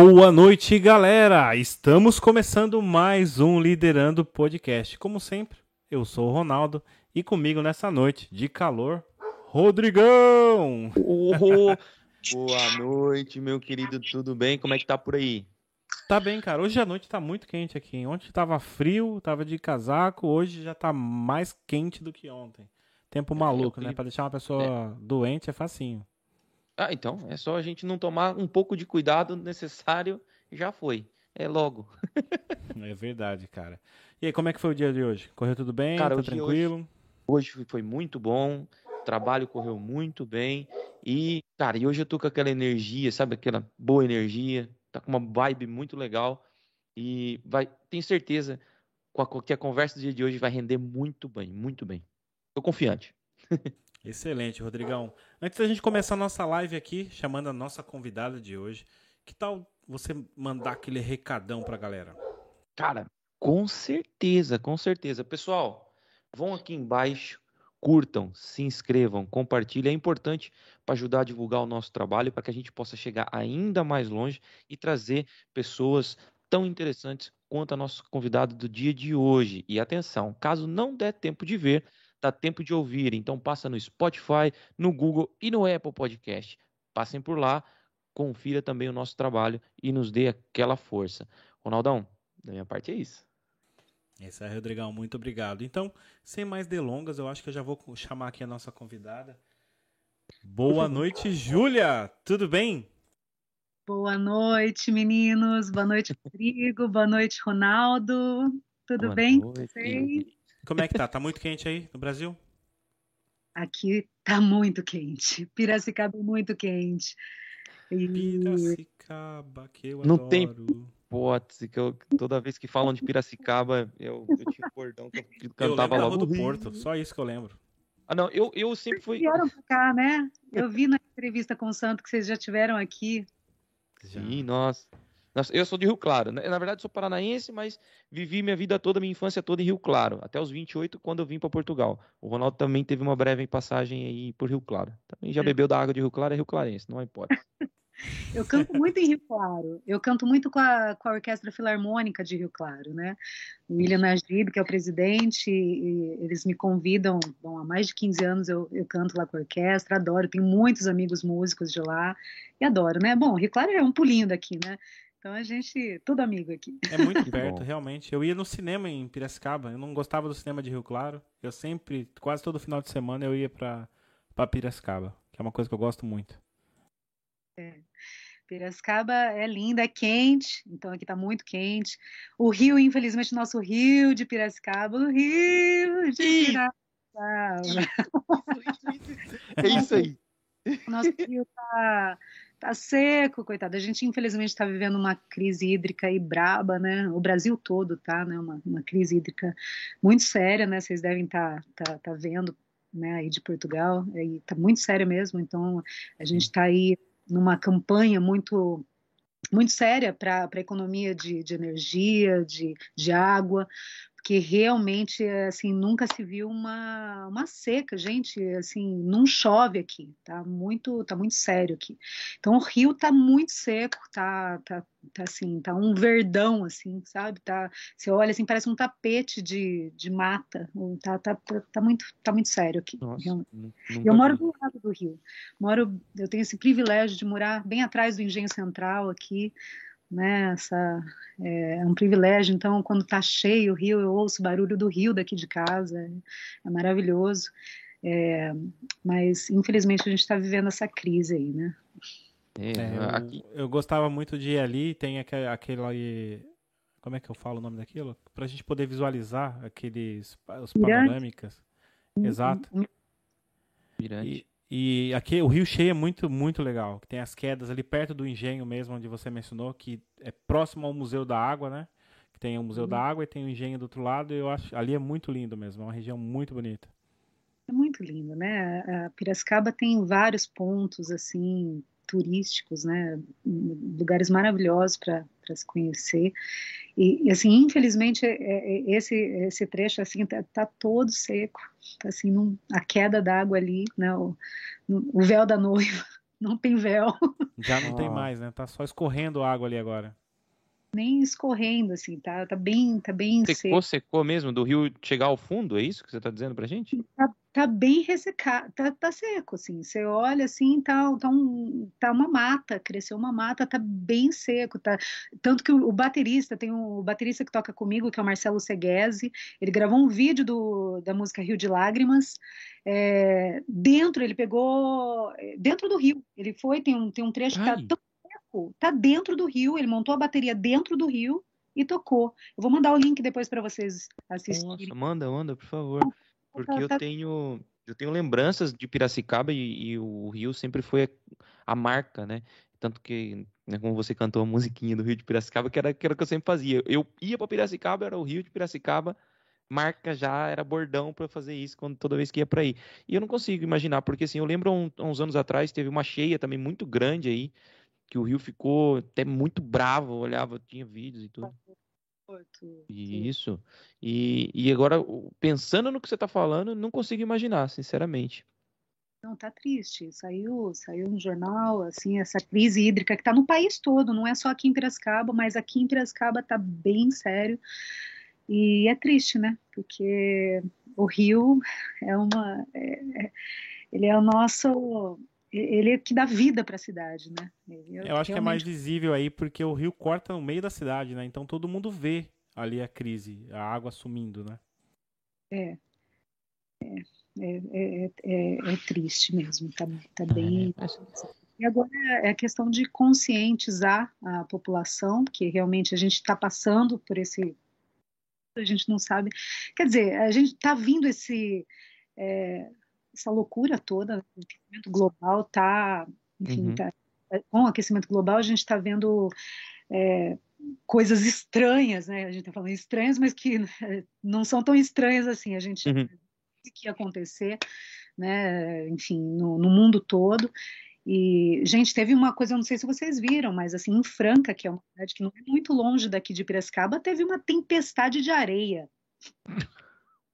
Boa noite, galera! Estamos começando mais um Liderando Podcast. Como sempre, eu sou o Ronaldo e comigo nessa noite de calor, Rodrigão! Oh, boa noite, meu querido, tudo bem? Como é que tá por aí? Tá bem, cara. Hoje a noite tá muito quente aqui. Ontem tava frio, tava de casaco, hoje já tá mais quente do que ontem. Tempo é, maluco, né? Pra deixar uma pessoa é. doente é facinho. Ah, então, é só a gente não tomar um pouco de cuidado necessário já foi. É logo. é verdade, cara. E aí, como é que foi o dia de hoje? Correu tudo bem? Cara, tá tranquilo? Hoje, hoje foi muito bom. O trabalho correu muito bem. E, cara, e hoje eu tô com aquela energia, sabe? Aquela boa energia. Tá com uma vibe muito legal. E vai, tenho certeza que a conversa do dia de hoje vai render muito bem, muito bem. Tô confiante. Excelente, Rodrigão. Antes da gente começar a nossa live aqui, chamando a nossa convidada de hoje, que tal você mandar aquele recadão pra galera? Cara, com certeza, com certeza. Pessoal, vão aqui embaixo, curtam, se inscrevam, compartilhem. É importante para ajudar a divulgar o nosso trabalho, para que a gente possa chegar ainda mais longe e trazer pessoas tão interessantes quanto a nossa convidada do dia de hoje. E atenção, caso não der tempo de ver, dá tempo de ouvir. Então passa no Spotify, no Google e no Apple Podcast. Passem por lá, confira também o nosso trabalho e nos dê aquela força. Ronaldão, da minha parte é isso. Isso aí, Rodrigão, muito obrigado. Então, sem mais delongas, eu acho que eu já vou chamar aqui a nossa convidada. Boa noite, Júlia. Tudo bem? Boa noite, meninos. Boa noite, Rodrigo. Boa noite, Ronaldo. Tudo Boa bem? Noite. Como é que tá? Tá muito quente aí no Brasil? Aqui tá muito quente. Piracicaba é muito quente. E... Piracicaba, que eu Não adoro. tem hipótese que eu, toda vez que falam de Piracicaba, eu, eu tinha um cordão que eu cantava eu logo. do Porto, só isso que eu lembro. Ah, não, eu, eu sempre fui. Vocês vieram pra cá, né? Eu vi na entrevista com o Santo que vocês já tiveram aqui. Sim, nossa. Eu sou de Rio Claro. Né? Na verdade, sou paranaense, mas vivi minha vida toda, minha infância toda em Rio Claro, até os 28, quando eu vim para Portugal. O Ronaldo também teve uma breve passagem aí por Rio Claro. Também já é. bebeu da água de Rio Claro, é Rio Clarense, não importa. Eu canto muito em Rio Claro. Eu canto muito com a, com a Orquestra Filarmônica de Rio Claro, né? O William Najib, que é o presidente, eles me convidam. Bom, há mais de 15 anos eu, eu canto lá com a orquestra, adoro. Tenho muitos amigos músicos de lá e adoro, né? Bom, Rio Claro é um pulinho daqui, né? Então a gente, tudo amigo aqui. É muito perto, realmente. Eu ia no cinema em Piracicaba, eu não gostava do cinema de Rio Claro. Eu sempre, quase todo final de semana, eu ia pra, pra Piracicaba, que é uma coisa que eu gosto muito. É. Piracicaba é linda, é quente, então aqui tá muito quente. O Rio, infelizmente, nosso Rio de Piracicaba, o Rio de Piracicaba. É isso aí. O nosso rio tá tá seco, coitado. A gente, infelizmente, está vivendo uma crise hídrica e braba, né? O Brasil todo tá, né? Uma, uma crise hídrica muito séria, né? Vocês devem estar tá, tá, tá vendo, né? Aí de Portugal, e tá muito séria mesmo. Então, a gente está aí numa campanha muito muito séria para a economia de, de energia, de, de água, porque realmente assim nunca se viu uma, uma seca, gente, assim não chove aqui, tá muito tá muito sério aqui. Então o rio tá muito seco, tá tá, tá assim tá um verdão assim, sabe? Tá você olha assim parece um tapete de, de mata, tá, tá, tá, tá muito tá muito sério aqui. Nossa, eu moro do lado do rio, moro eu tenho esse privilégio de morar bem atrás do engenho central aqui né? Essa, é, é, um privilégio. Então, quando está cheio o rio, eu ouço o barulho do rio daqui de casa, é, é maravilhoso. É, mas, infelizmente, a gente está vivendo essa crise aí, né? É, eu, eu, gostava muito de ir ali, tem aquele, aquele como é que eu falo o nome daquilo? Para a gente poder visualizar aqueles os panorâmicas. Exato. Mirante. E aqui o Rio Cheio é muito, muito legal. Tem as quedas ali perto do engenho mesmo, onde você mencionou, que é próximo ao Museu da Água, né? Que tem o Museu uhum. da Água e tem o engenho do outro lado. E eu acho ali é muito lindo mesmo, é uma região muito bonita. É muito lindo, né? A Piracicaba tem vários pontos assim turísticos, né? Lugares maravilhosos para se conhecer. E, e, assim, infelizmente, é, é, esse esse trecho assim tá, tá todo seco, tá assim num, a queda d'água ali, né? O, o véu da noiva não tem véu. Já não tem mais, né? Tá só escorrendo água ali agora. Nem escorrendo, assim, tá, tá bem, tá bem secou, seco. secou mesmo, do rio chegar ao fundo, é isso que você tá dizendo pra gente? Tá, tá bem ressecado, tá, tá, seco, assim, você olha assim, tá, tá, um, tá uma mata, cresceu uma mata, tá bem seco, tá, tanto que o, o baterista, tem um, o baterista que toca comigo, que é o Marcelo Seguese, ele gravou um vídeo do, da música Rio de Lágrimas, é, dentro, ele pegou, dentro do rio, ele foi, tem um, tem um trecho Ai. que tá tão tá dentro do rio, ele montou a bateria dentro do rio, e tocou. Eu vou mandar o link depois para vocês assistirem. Nossa, manda, manda, por favor. Porque eu tá tenho, eu tenho lembranças de Piracicaba e, e o Rio sempre foi a marca, né? Tanto que, né, como você cantou a musiquinha do Rio de Piracicaba, que era, que era o que eu sempre fazia. Eu ia para Piracicaba, era o Rio de Piracicaba, marca já, era bordão para fazer isso quando, toda vez que ia para aí. E eu não consigo imaginar, porque assim, eu lembro um, uns anos atrás, teve uma cheia também muito grande aí, que o Rio ficou até muito bravo, olhava, tinha vídeos e tudo. Isso. E, e agora, pensando no que você está falando, não consigo imaginar, sinceramente. Não, tá triste. Saiu, saiu no jornal, assim, essa crise hídrica que está no país todo, não é só aqui em Piracicaba, mas aqui em Piracicaba está bem sério. E é triste, né? Porque o rio é uma. É, é, ele é o nosso. Ele é que dá vida para a cidade, né? Eu realmente... acho que é mais visível aí porque o rio corta no meio da cidade, né? Então todo mundo vê ali a crise, a água sumindo, né? É. É, é, é, é, é triste mesmo, tá, tá bem. E agora é a questão de conscientizar a população, que realmente a gente está passando por esse. A gente não sabe. Quer dizer, a gente está vindo esse. É, essa loucura toda, o aquecimento global está. Enfim, uhum. tá, com o aquecimento global, a gente está vendo é, coisas estranhas, né? A gente está falando estranhas, mas que não são tão estranhas assim. A gente uhum. que ia acontecer, né? Enfim, no, no, mundo todo. E, gente, teve uma coisa, eu não sei se vocês viram, mas assim, em Franca, que é uma cidade que não é muito longe daqui de Piracicaba, teve uma tempestade de areia.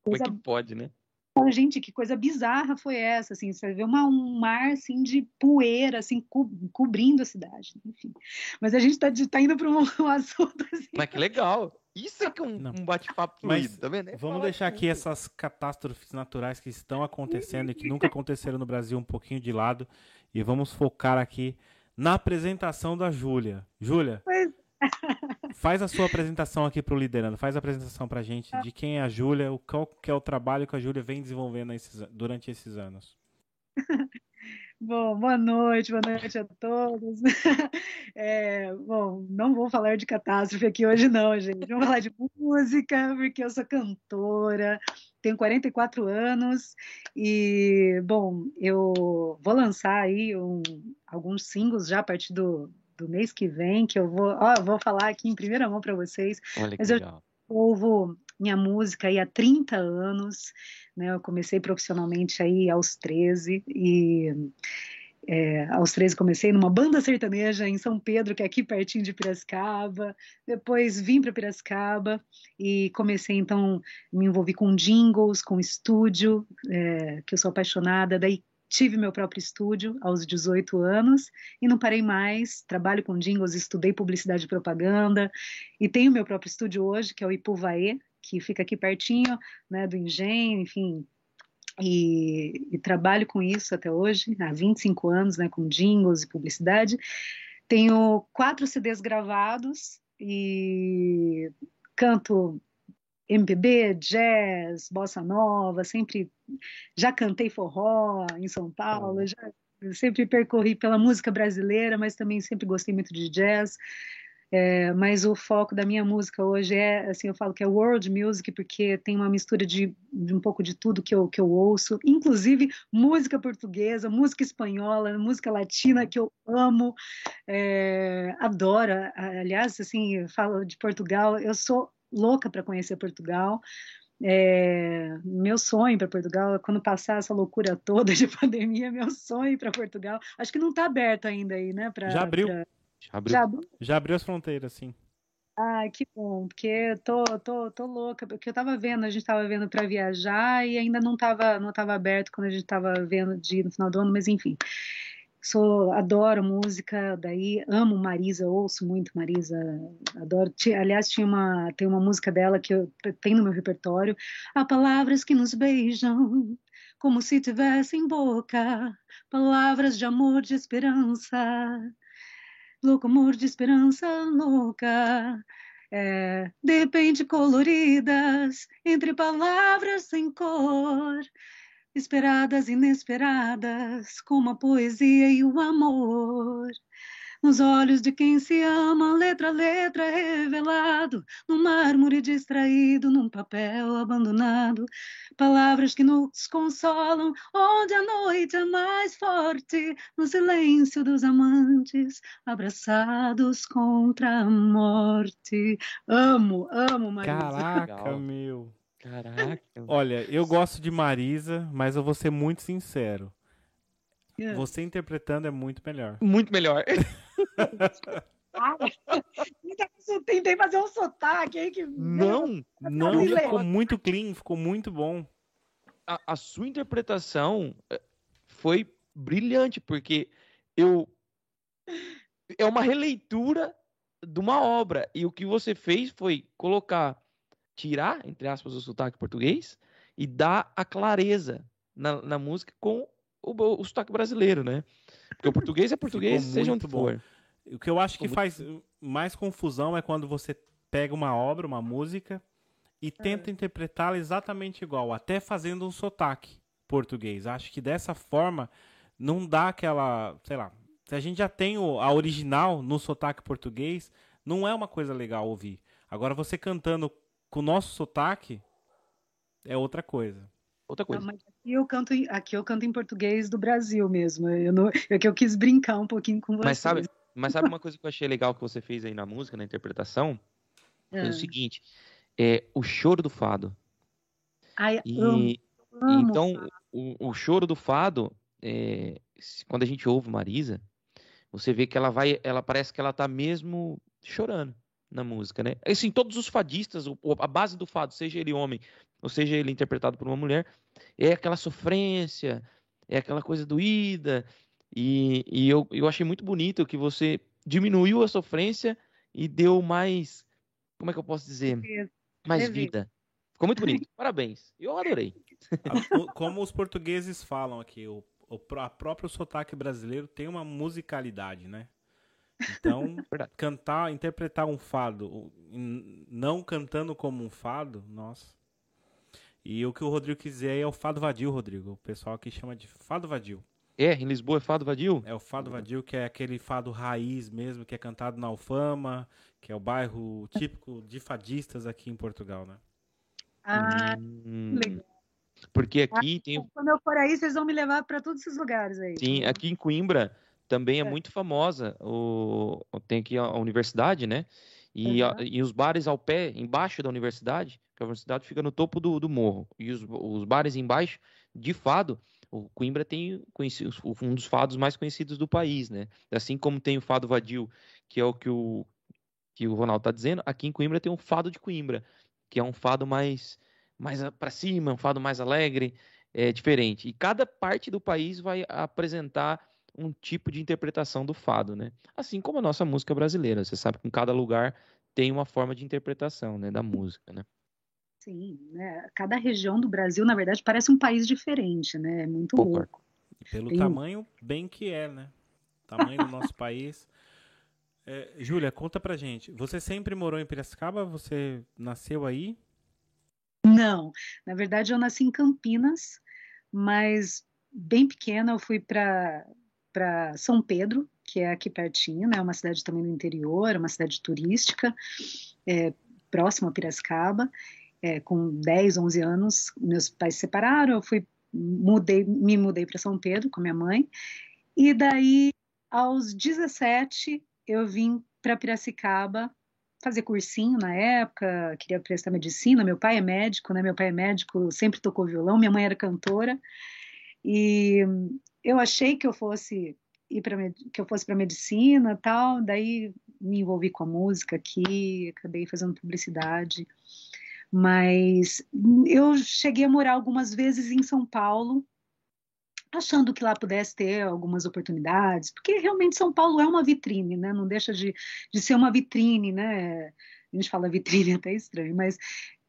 Como é que pode, né? Gente, que coisa bizarra foi essa, assim, você vê uma, um mar, assim, de poeira, assim, co cobrindo a cidade, enfim. Mas a gente está tá indo para um, um, assunto, assim... Mas que legal! Isso é que é um, um bate-papo fluido, tá vendo? É vamos deixar aqui essas catástrofes naturais que estão acontecendo e que nunca aconteceram no Brasil um pouquinho de lado e vamos focar aqui na apresentação da Júlia. Júlia, Faz a sua apresentação aqui para o Liderando. Faz a apresentação para a gente de quem é a Júlia, qual que é o trabalho que a Júlia vem desenvolvendo esses, durante esses anos. Bom, boa noite, boa noite a todos. É, bom, não vou falar de catástrofe aqui hoje não, gente. Vamos falar de música, porque eu sou cantora, tenho 44 anos e, bom, eu vou lançar aí um, alguns singles já a partir do, do mês que vem, que eu vou, ó, eu vou falar aqui em primeira mão para vocês. Olha mas legal. eu ouvo minha música aí há 30 anos, né? Eu comecei profissionalmente aí aos 13 e é, aos 13 comecei numa banda sertaneja em São Pedro, que é aqui pertinho de Piracicaba. Depois vim para Piracicaba e comecei então me envolvi com jingles, com estúdio, é, que eu sou apaixonada. Daí Tive meu próprio estúdio aos 18 anos e não parei mais. Trabalho com jingles, estudei publicidade e propaganda e tenho meu próprio estúdio hoje, que é o Ipuvaê, que fica aqui pertinho né, do engenho, enfim. E, e trabalho com isso até hoje, há 25 anos, né, com jingles e publicidade. Tenho quatro CDs gravados e canto MPB, jazz, bossa nova, sempre já cantei forró em São Paulo, já sempre percorri pela música brasileira, mas também sempre gostei muito de jazz. É, mas o foco da minha música hoje é, assim, eu falo que é world music, porque tem uma mistura de, de, um pouco de tudo que eu, que eu ouço, inclusive música portuguesa, música espanhola, música latina, que eu amo, é, adoro. Aliás, assim, eu falo de Portugal, eu sou louca para conhecer Portugal. É, meu sonho para Portugal, quando passar essa loucura toda de pandemia, meu sonho para Portugal. Acho que não está aberto ainda aí, né? Pra, já abriu. Pra... Já, abriu. Já, abriu. Já abriu as fronteiras, sim. Ah, que bom, porque eu tô, tô, tô louca, porque eu tava vendo, a gente tava vendo para viajar e ainda não tava, não tava aberto quando a gente tava vendo de no final do ano, mas enfim. Sou adoro música, daí amo Marisa, ouço muito Marisa, adoro. Aliás, tinha uma tem uma música dela que eu tenho no meu repertório. Há palavras que nos beijam como se tivessem boca, palavras de amor, de esperança, louco amor de esperança louca. É, de repente coloridas entre palavras sem cor esperadas, inesperadas, como a poesia e o amor. Nos olhos de quem se ama, letra a letra revelado, no mármore distraído, num papel abandonado. Palavras que nos consolam, onde a noite é mais forte, no silêncio dos amantes, abraçados contra a morte. Amo, amo, Marisa. Caraca, meu. Caraca. Olha, eu gosto de Marisa, mas eu vou ser muito sincero. É. Você interpretando é muito melhor. Muito melhor. Tentei fazer um sotaque aí que. Não, não, ficou muito clean, ficou muito bom. A, a, sua interpretação eh, foi brilhante, porque eu. É uma releitura de uma obra. E o que você fez foi colocar tirar, entre aspas, o sotaque português e dar a clareza na, na música com o, o sotaque brasileiro, né? Porque o português é português, seja onde for. O que eu acho que faz mais confusão é quando você pega uma obra, uma música, e é. tenta interpretá-la exatamente igual, até fazendo um sotaque português. Acho que dessa forma não dá aquela, sei lá, se a gente já tem o, a original no sotaque português, não é uma coisa legal ouvir. Agora você cantando com o nosso sotaque é outra coisa. Outra coisa. Não, aqui eu canto, aqui eu canto em português do Brasil mesmo. Eu não, é que eu quis brincar um pouquinho com você. Mas sabe, mas sabe uma coisa que eu achei legal que você fez aí na música, na interpretação? É, é o seguinte, é o choro do fado. Ai, e, amo, amo então o, o, choro do fado, é, quando a gente ouve Marisa, você vê que ela vai, ela parece que ela tá mesmo chorando na música, né? Assim, todos os fadistas, a base do fado, seja ele homem ou seja ele interpretado por uma mulher, é aquela sofrência, é aquela coisa doída. E, e eu, eu achei muito bonito que você diminuiu a sofrência e deu mais. Como é que eu posso dizer? Mais vida. Ficou muito bonito. Parabéns. Eu adorei. Como os portugueses falam aqui, o, o a próprio sotaque brasileiro tem uma musicalidade, né? Então, cantar, interpretar um fado, não cantando como um fado, nossa. E o que o Rodrigo quiser é o fado vadio, Rodrigo. O pessoal aqui chama de fado vadio. É, em Lisboa é fado vadio? É o fado vadio, que é aquele fado raiz mesmo, que é cantado na Alfama, que é o bairro típico de fadistas aqui em Portugal, né? Ah, hum, legal. Porque aqui ah, tem. Quando eu for aí, vocês vão me levar para todos esses lugares aí. Sim, aqui em Coimbra também é, é. muito famosa. O, tem aqui a, universidade, né? E, uhum. a, e os bares ao pé, embaixo da universidade, que a universidade fica no topo do, do morro. E os, os bares embaixo, de fado, o Coimbra tem um dos fados mais conhecidos do país, né? Assim como tem o fado vadio, que é o que o, que o Ronaldo está dizendo, aqui em Coimbra tem o fado de Coimbra, que é um fado mais, mais para cima, um fado mais alegre, é diferente. E cada parte do país vai apresentar um tipo de interpretação do fado, né? Assim como a nossa música brasileira, você sabe que em cada lugar tem uma forma de interpretação, né, da música, né? Sim, né? Cada região do Brasil, na verdade, parece um país diferente, né? É muito Concordo. louco. pelo tem... tamanho bem que é, né? tamanho do nosso país. É, Júlia, conta pra gente. Você sempre morou em Piracicaba? Você nasceu aí? Não, na verdade eu nasci em Campinas, mas bem pequena eu fui para para São Pedro, que é aqui pertinho, né? Uma cidade também do interior, uma cidade turística, é, próxima a Piracicaba. É, com 10, 11 anos, meus pais se separaram, eu fui mudei, me mudei para São Pedro com minha mãe. E daí, aos 17, eu vim para Piracicaba fazer cursinho na época, queria prestar medicina. Meu pai é médico, né? Meu pai é médico, sempre tocou violão, minha mãe era cantora. E eu achei que eu fosse ir para que eu fosse para medicina, tal, daí me envolvi com a música aqui, acabei fazendo publicidade. Mas eu cheguei a morar algumas vezes em São Paulo, achando que lá pudesse ter algumas oportunidades, porque realmente São Paulo é uma vitrine, né? Não deixa de, de ser uma vitrine, né? A gente fala vitrine é até estranho, mas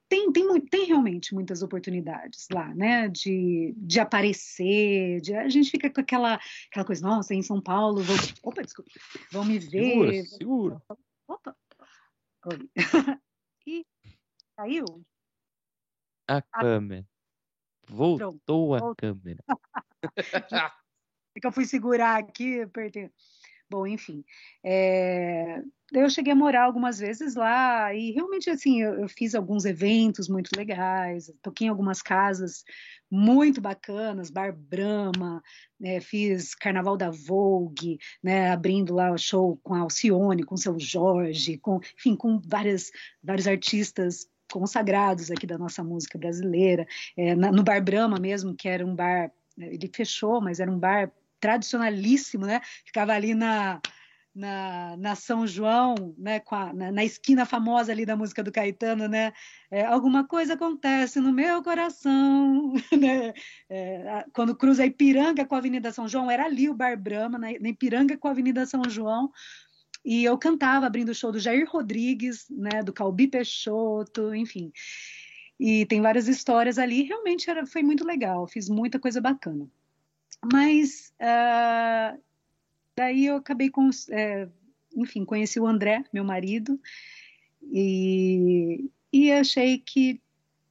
tem, tem, tem realmente muitas oportunidades lá, né? De, de aparecer, de, a gente fica com aquela, aquela coisa, nossa, em São Paulo, vou, opa, desculpa, vão me ver. Segura, segura. Opa, e caiu? A, a câmera. Voltou a câmera. é que eu fui segurar aqui, apertei. Bom, enfim, é... eu cheguei a morar algumas vezes lá e realmente assim eu, eu, fiz alguns eventos muito legais, toquei em algumas casas muito bacanas, Bar Brahma, né, fiz Carnaval da Vogue, né, abrindo lá o show com a Alcione, com o seu Jorge, com, enfim, com várias, vários artistas consagrados aqui da nossa música brasileira, é, na, no Bar Brahma mesmo, que era um bar, ele fechou, mas era um bar tradicionalíssimo, né? Ficava ali na, na, na São João, né? A, na, na, esquina famosa ali da música do Caetano, né? É, alguma coisa acontece no meu coração, né? É, quando cruza a Ipiranga com a Avenida São João, era ali o Bar Brahma, na, na Ipiranga com a Avenida São João, e eu cantava abrindo o show do Jair Rodrigues, né, do Calbi Peixoto, enfim. E tem várias histórias ali, realmente era, foi muito legal, fiz muita coisa bacana. Mas uh, daí eu acabei com, é, enfim, conheci o André, meu marido, e, e achei que,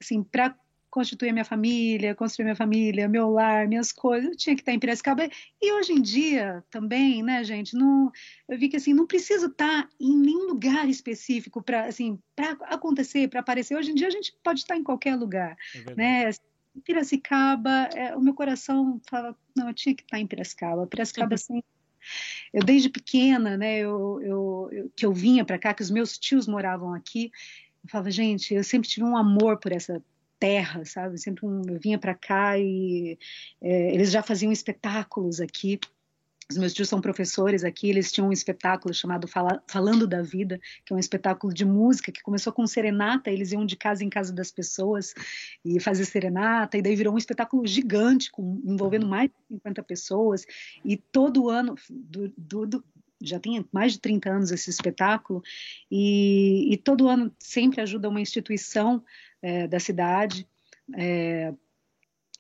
assim, para constituir a minha família, construir minha família, meu lar, minhas coisas, eu tinha que estar em Piracicaba. E hoje em dia também, né, gente, não, eu vi que assim, não preciso estar em nenhum lugar específico para assim, para acontecer, para aparecer. Hoje em dia a gente pode estar em qualquer lugar, é né? Piracicaba, é, o meu coração fala, não, eu tinha que estar em Piracicaba. Piracicaba assim, eu desde pequena, né, eu, eu, eu que eu vinha para cá, que os meus tios moravam aqui, eu falava, gente, eu sempre tive um amor por essa terra, sabe? Sempre um, eu vinha para cá e é, eles já faziam espetáculos aqui os meus tios são professores aqui, eles tinham um espetáculo chamado Fala, Falando da Vida, que é um espetáculo de música que começou com serenata, eles iam de casa em casa das pessoas e fazer serenata, e daí virou um espetáculo gigante, com, envolvendo mais de 50 pessoas, e todo ano, do, do, do, já tem mais de 30 anos esse espetáculo, e, e todo ano sempre ajuda uma instituição é, da cidade, é,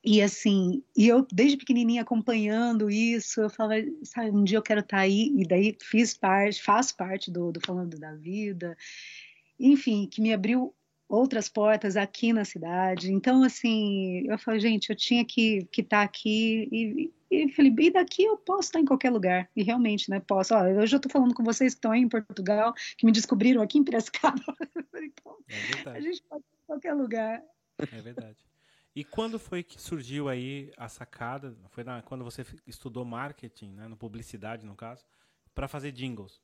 e assim, e eu desde pequenininha acompanhando isso, eu falava, sabe, um dia eu quero estar tá aí, e daí fiz parte, faz parte do, do Falando da Vida, enfim, que me abriu outras portas aqui na cidade. Então, assim, eu falei, gente, eu tinha que estar que tá aqui e, e falei, e daqui eu posso estar em qualquer lugar. E realmente, né, posso. Ó, hoje eu estou falando com vocês que estão aí em Portugal, que me descobriram aqui em Piracicaba. então, é a gente pode ir em qualquer lugar. É verdade. E quando foi que surgiu aí a sacada? Foi na, quando você estudou marketing, né, no publicidade no caso, para fazer jingles?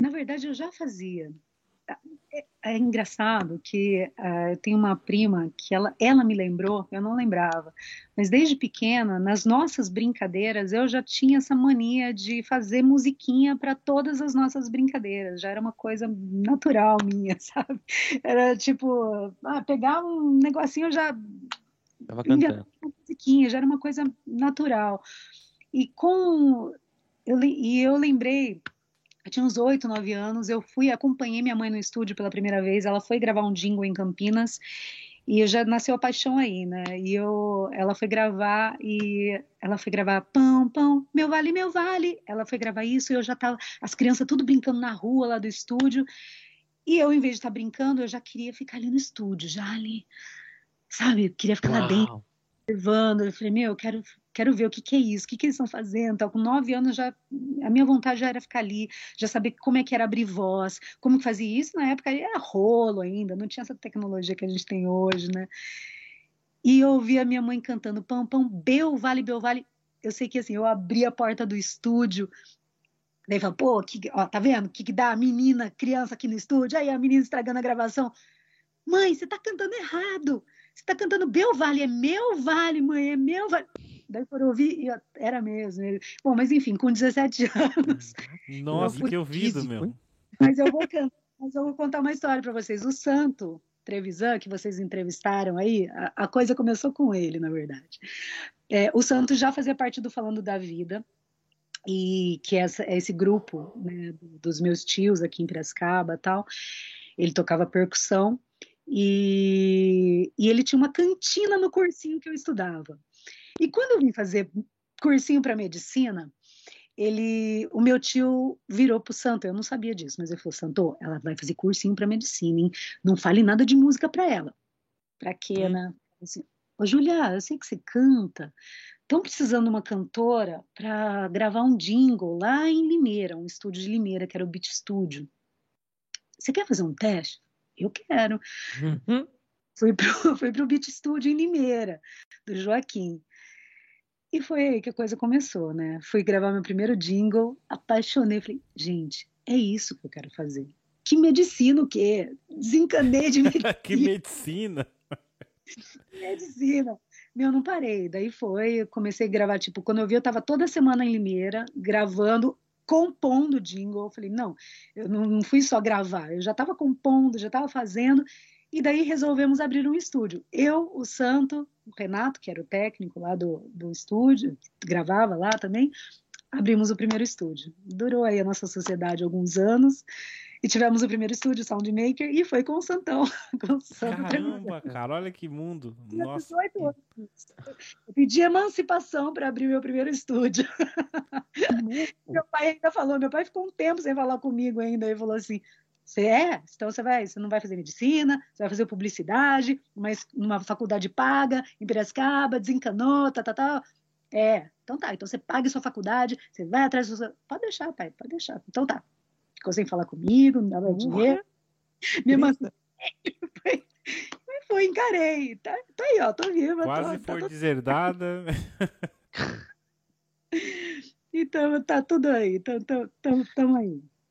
Na verdade, eu já fazia é, é engraçado que uh, eu tenho uma prima que ela, ela me lembrou, eu não lembrava, mas desde pequena, nas nossas brincadeiras, eu já tinha essa mania de fazer musiquinha para todas as nossas brincadeiras, já era uma coisa natural minha, sabe? Era tipo, ah, pegar um negocinho já. Tava cantando. Musiquinha, já era uma coisa natural. E com. Eu, e eu lembrei eu tinha uns oito, nove anos, eu fui, acompanhei minha mãe no estúdio pela primeira vez, ela foi gravar um jingle em Campinas, e já nasceu a paixão aí, né? E eu, ela foi gravar e ela foi gravar pão, pão, meu vale, meu vale. Ela foi gravar isso e eu já tava, as crianças tudo brincando na rua lá do estúdio. E eu, em vez de estar tá brincando, eu já queria ficar ali no estúdio, já ali, sabe? queria ficar Uau. lá dentro, observando. Eu falei, meu, eu quero quero ver o que, que é isso, o que, que eles estão fazendo. Então, com nove anos, já a minha vontade já era ficar ali, já saber como é que era abrir voz, como que fazia isso. Na época era rolo ainda, não tinha essa tecnologia que a gente tem hoje, né? E eu ouvi a minha mãe cantando Pão, Pão, Bel Vale, Bel Vale. Eu sei que assim, eu abri a porta do estúdio, daí falou, pô, que, ó, tá vendo? O que, que dá a menina, criança aqui no estúdio? Aí a menina estragando a gravação. Mãe, você tá cantando errado. Você tá cantando Bel Vale, é meu vale, mãe, é meu vale. Daí foram ouvir e era mesmo. Bom, mas enfim, com 17 anos. Nossa, que ouvido, meu. Mas eu vou mas eu vou contar uma história para vocês. O Santo Trevisan, que vocês entrevistaram aí, a, a, coisa começou com ele, na verdade. É, o Santos já fazia parte do Falando da Vida, e que é essa, é esse grupo né, dos meus tios aqui em Piracicaba tal. Ele tocava percussão e, e ele tinha uma cantina no cursinho que eu estudava. E quando eu vim fazer cursinho para medicina, ele, o meu tio virou pro Santo, eu não sabia disso, mas ele falou, Santo, ela vai fazer cursinho para medicina, hein? Não fale nada de música para ela. Para quê, hum. né? Assim, Ô, Julia, eu sei que você canta. Estão precisando de uma cantora para gravar um jingle lá em Limeira, um estúdio de Limeira, que era o Beat Studio. Você quer fazer um teste? Eu quero. Uhum. Fui pro, fui pro Beat Studio em Limeira, do Joaquim. E foi aí que a coisa começou, né? Fui gravar meu primeiro jingle, apaixonei, falei, gente, é isso que eu quero fazer. Que medicina o quê? Desencanei de medicina. que medicina? medicina. Meu, não parei. Daí foi, comecei a gravar, tipo, quando eu vi, eu tava toda semana em Limeira, gravando, compondo jingle. Eu falei, não, eu não, não fui só gravar, eu já tava compondo, já tava fazendo. E daí resolvemos abrir um estúdio. Eu, o Santo, o Renato, que era o técnico lá do, do estúdio, gravava lá também, abrimos o primeiro estúdio. Durou aí a nossa sociedade alguns anos. E tivemos o primeiro estúdio, Soundmaker, e foi com o Santão. Com o Caramba, cara, olha que mundo. Nossa. 18 anos. Eu pedi emancipação para abrir meu primeiro estúdio. meu pai ainda falou, meu pai ficou um tempo sem falar comigo ainda, ele falou assim, você é? Então você vai, você não vai fazer medicina, você vai fazer publicidade, mas numa faculdade paga, em Piracicaba, desencanou, tá, tá, tá. É, então tá, então você paga sua faculdade, você vai atrás do seu... Pode deixar, pai, pode deixar. Então tá. Ficou sem falar comigo, não dava dinheiro. Me mandou. foi, foi, encarei. Tá, tá aí, ó, tô viva. Quase tô, foi tô... deserdada. então tá tudo aí, então tamo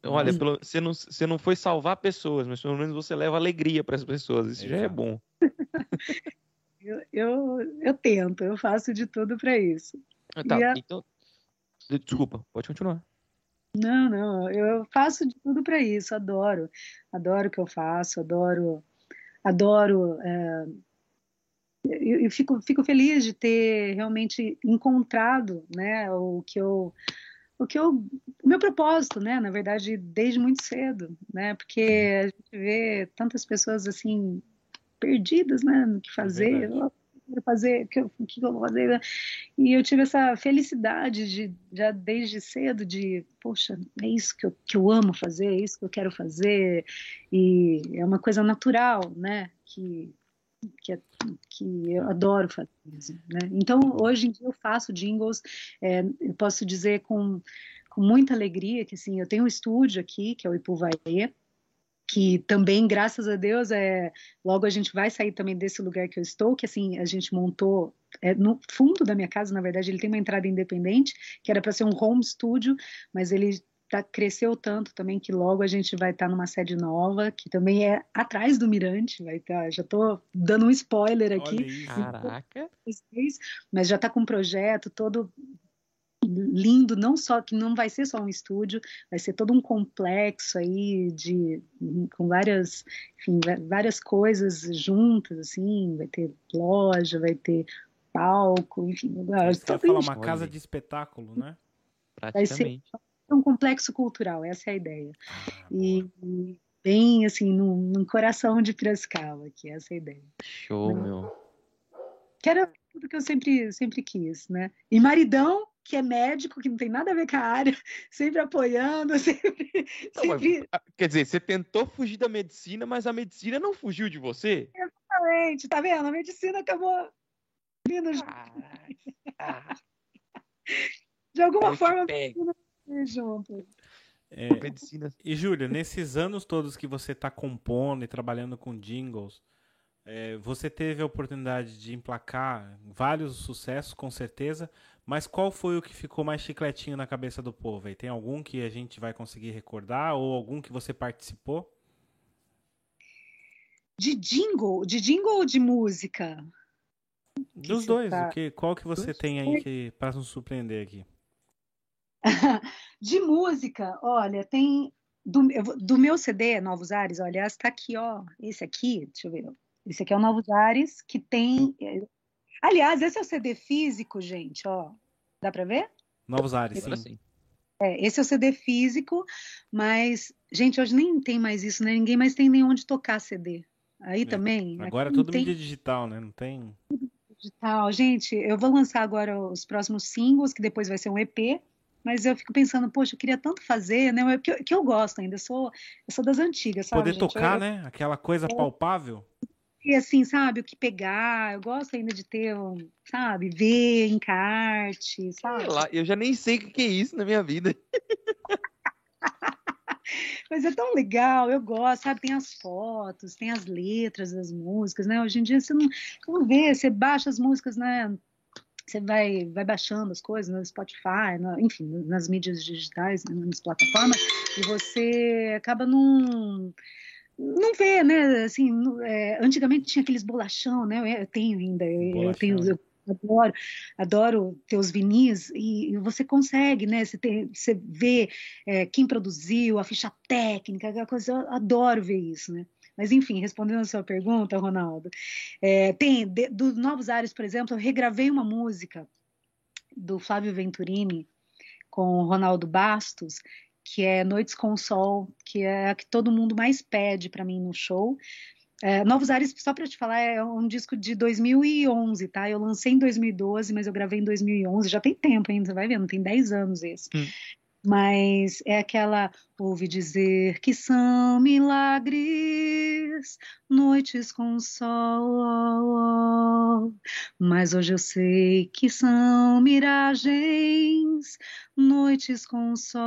aí. Olha, pelo, você, não, você não foi salvar pessoas, mas pelo menos você leva alegria para as pessoas. Isso Exato. já é bom. eu, eu, eu, tento, eu faço de tudo para isso. Ah, tá, a... então. Desculpa, pode continuar. Não, não, eu faço de tudo para isso, adoro. Adoro o que eu faço, adoro. Adoro. É, eu, eu fico, fico feliz de ter realmente encontrado né, o que eu o que eu, o meu propósito, né, na verdade, desde muito cedo, né, porque a gente vê tantas pessoas assim perdidas, né, no que é fazer, é eu fazer, o que, eu, que eu vou fazer, e eu tive essa felicidade de já desde cedo de, poxa, é isso que eu, que eu amo fazer, é isso que eu quero fazer, e é uma coisa natural, né, que que, é, que eu adoro fazer. Né? Então, hoje em dia eu faço jingles, é, eu posso dizer com, com muita alegria que assim, eu tenho um estúdio aqui, que é o Ipuvaê, que também, graças a Deus, é, logo a gente vai sair também desse lugar que eu estou, que assim, a gente montou é, no fundo da minha casa, na verdade, ele tem uma entrada independente, que era para ser um home studio, mas ele tá, cresceu tanto também que logo a gente vai estar tá numa sede nova, que também é atrás do Mirante, vai tá, já estou dando um spoiler aqui. Caraca! Mas já está com um projeto todo lindo, não só que não vai ser só um estúdio, vai ser todo um complexo aí de com várias, enfim, várias coisas juntas assim, vai ter loja, vai ter palco, enfim, Você vai falar uma casa de espetáculo, né? Praticamente. Vai ser um complexo cultural, essa é a ideia. Ah, e, e, bem assim, num, coração de Piracicaba, que é essa a ideia. Show, né? meu. Que era tudo que eu sempre, sempre quis, né? E maridão, que é médico, que não tem nada a ver com a área, sempre apoiando, sempre. Não, sempre... Mas, quer dizer, você tentou fugir da medicina, mas a medicina não fugiu de você? Exatamente, tá vendo? A medicina acabou vindo ah, ah. De alguma forma, a medicina É, e Júlia, nesses anos todos que você está compondo e trabalhando com jingles, é, você teve a oportunidade de emplacar vários sucessos, com certeza, mas qual foi o que ficou mais chicletinho na cabeça do povo? E tem algum que a gente vai conseguir recordar ou algum que você participou? De jingle? De jingle ou de música? Dos dois. Tá... O que, qual que você Dos tem aí para nos surpreender aqui? de música, olha, tem do, do, meu CD, Novos Ares, olha, está aqui, ó, esse aqui, deixa eu ver, esse aqui é o Novos Ares, que tem, é, Aliás, esse é o CD físico, gente, ó. Dá para ver? Novos Ares, sim. É, esse é o CD físico, mas, gente, hoje nem tem mais isso, né? Ninguém mais tem nem onde tocar CD. Aí é. também. Agora é tudo tem... mídia digital, né? Não tem. Digital. Gente, eu vou lançar agora os próximos singles, que depois vai ser um EP. Mas eu fico pensando, poxa, eu queria tanto fazer, né? Que, que eu gosto ainda, eu sou, eu sou das antigas, sabe? Poder gente? tocar, eu, né? Aquela coisa palpável. E assim, sabe, o que pegar, eu gosto ainda de ter, um, sabe, ver, encarte, sabe? Sei lá, eu já nem sei o que é isso na minha vida. Mas é tão legal, eu gosto, sabe? Tem as fotos, tem as letras das músicas, né? Hoje em dia você não, você não vê, você baixa as músicas, né? Você vai, vai baixando as coisas no Spotify, no, enfim, nas mídias digitais, né, nas plataformas, e você acaba num não vê, né? Assim, é, antigamente tinha aqueles bolachão, né? Eu tenho ainda, bolachão. eu tenho, eu adoro, adoro teus vinis e, e você consegue, né? Você, tem, você vê é, quem produziu, a ficha técnica, aquela coisa, eu adoro ver isso, né? Mas enfim, respondendo a sua pergunta, Ronaldo, é, tem de, dos Novos Ares, por exemplo, eu regravei uma música do Flávio Venturini com o Ronaldo Bastos, que é Noites com Sol, que é a que todo mundo mais pede para mim no show. É, Novos Ares, só para te falar, é um disco de 2011, tá? Eu lancei em 2012, mas eu gravei em 2011, já tem tempo ainda, você vai vendo, tem 10 anos esse. Hum. Mas é aquela, ouve dizer que são milagres, noites com sol, mas hoje eu sei que são miragens, noites com sol,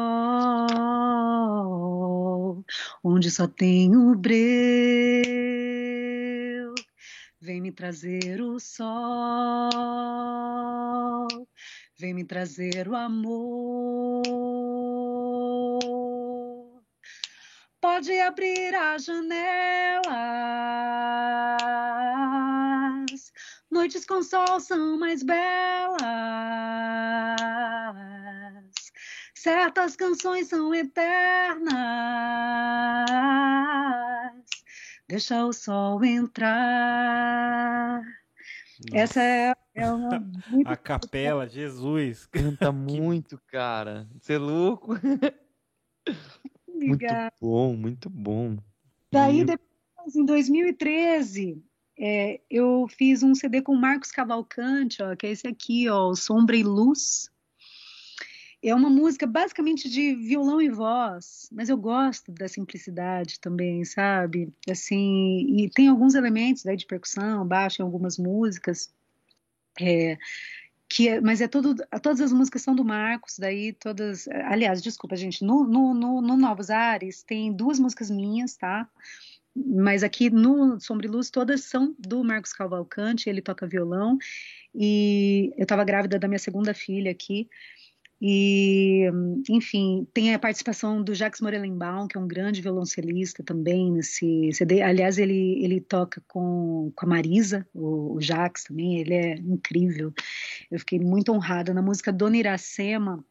onde só tem o breu, vem me trazer o sol, vem me trazer o amor. Pode abrir as janelas, noites com sol são mais belas Certas canções são eternas. Deixa o sol entrar. Nossa. Essa é, é uma. A capela, Jesus. Canta muito, cara. Você é louco. muito bom, muito bom. Daí, depois, em 2013, é, eu fiz um CD com Marcos Cavalcante, ó, que é esse aqui, ó, Sombra e Luz. É uma música basicamente de violão e voz, mas eu gosto da simplicidade também, sabe? Assim, e tem alguns elementos né, de percussão, baixo em algumas músicas. É, que é, mas é tudo, todas as músicas são do Marcos, daí todas, aliás, desculpa, gente, no, no, no, no Novos Ares tem duas músicas minhas, tá? Mas aqui no Sombra e Luz todas são do Marcos Cavalcante, ele toca violão, e eu estava grávida da minha segunda filha aqui, e, enfim, tem a participação do Jacques Morelenbaum, que é um grande violoncelista também nesse CD. Aliás, ele, ele toca com, com a Marisa, o, o Jacques também, ele é incrível. Eu fiquei muito honrada. Na música Dona Iracema,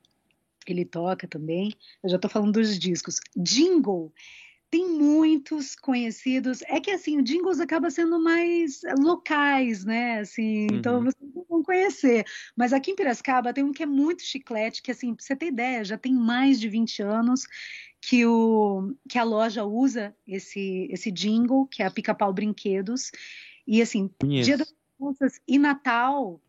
ele toca também. Eu já estou falando dos discos. Jingle tem muitos conhecidos. É que assim, o jingles acaba sendo mais locais, né? Assim, então uhum. então vocês não vão conhecer. Mas aqui em Piracicaba tem um que é muito chiclete, que assim, pra você ter ideia, já tem mais de 20 anos que, o, que a loja usa esse, esse jingle, que é a Pica-Pau Brinquedos. E assim, Conheço. Dia das Crianças e Natal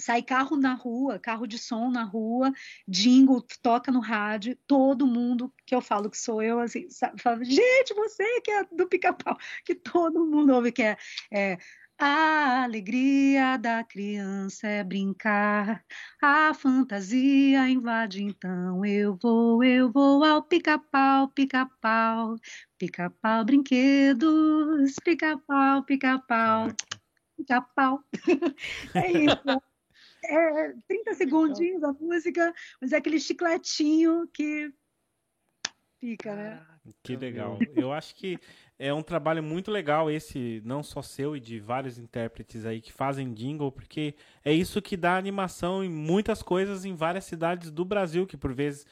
sai carro na rua, carro de som na rua, jingle toca no rádio, todo mundo que eu falo que sou eu, assim, sabe, fala, gente, você que é do pica-pau, que todo mundo ouve que é, é a alegria da criança é brincar, a fantasia invade, então eu vou, eu vou ao pica-pau, pica-pau, pica-pau brinquedos, pica-pau, pica-pau, pica-pau. é isso é 30 segundinhos a música, mas é aquele chicletinho que fica, né? Que legal. Eu acho que é um trabalho muito legal esse, não só seu e de vários intérpretes aí que fazem jingle, porque é isso que dá animação em muitas coisas em várias cidades do Brasil, que por vezes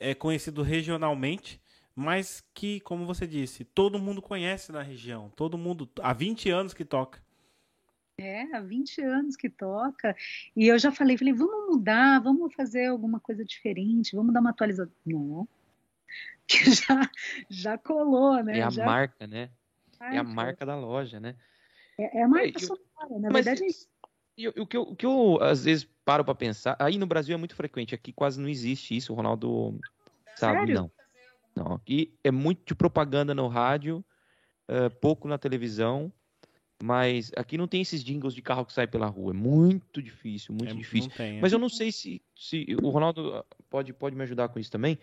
é conhecido regionalmente, mas que, como você disse, todo mundo conhece na região, todo mundo há 20 anos que toca. É, há 20 anos que toca. E eu já falei, falei, vamos mudar, vamos fazer alguma coisa diferente, vamos dar uma atualização. Não. Que já, já colou, né? É a já... marca, né? Marca. É a marca da loja, né? É, é a marca sonora, na verdade é isso. E, o, que eu, o que eu, às vezes, paro para pensar, aí no Brasil é muito frequente, aqui quase não existe isso, o Ronaldo sabe, Sério? não. Não, aqui é muito de propaganda no rádio, uh, pouco na televisão, mas aqui não tem esses jingles de carro que sai pela rua. É muito difícil, muito é, difícil. Tem, é. Mas eu não sei se, se o Ronaldo ah, pode, pode me ajudar com isso também.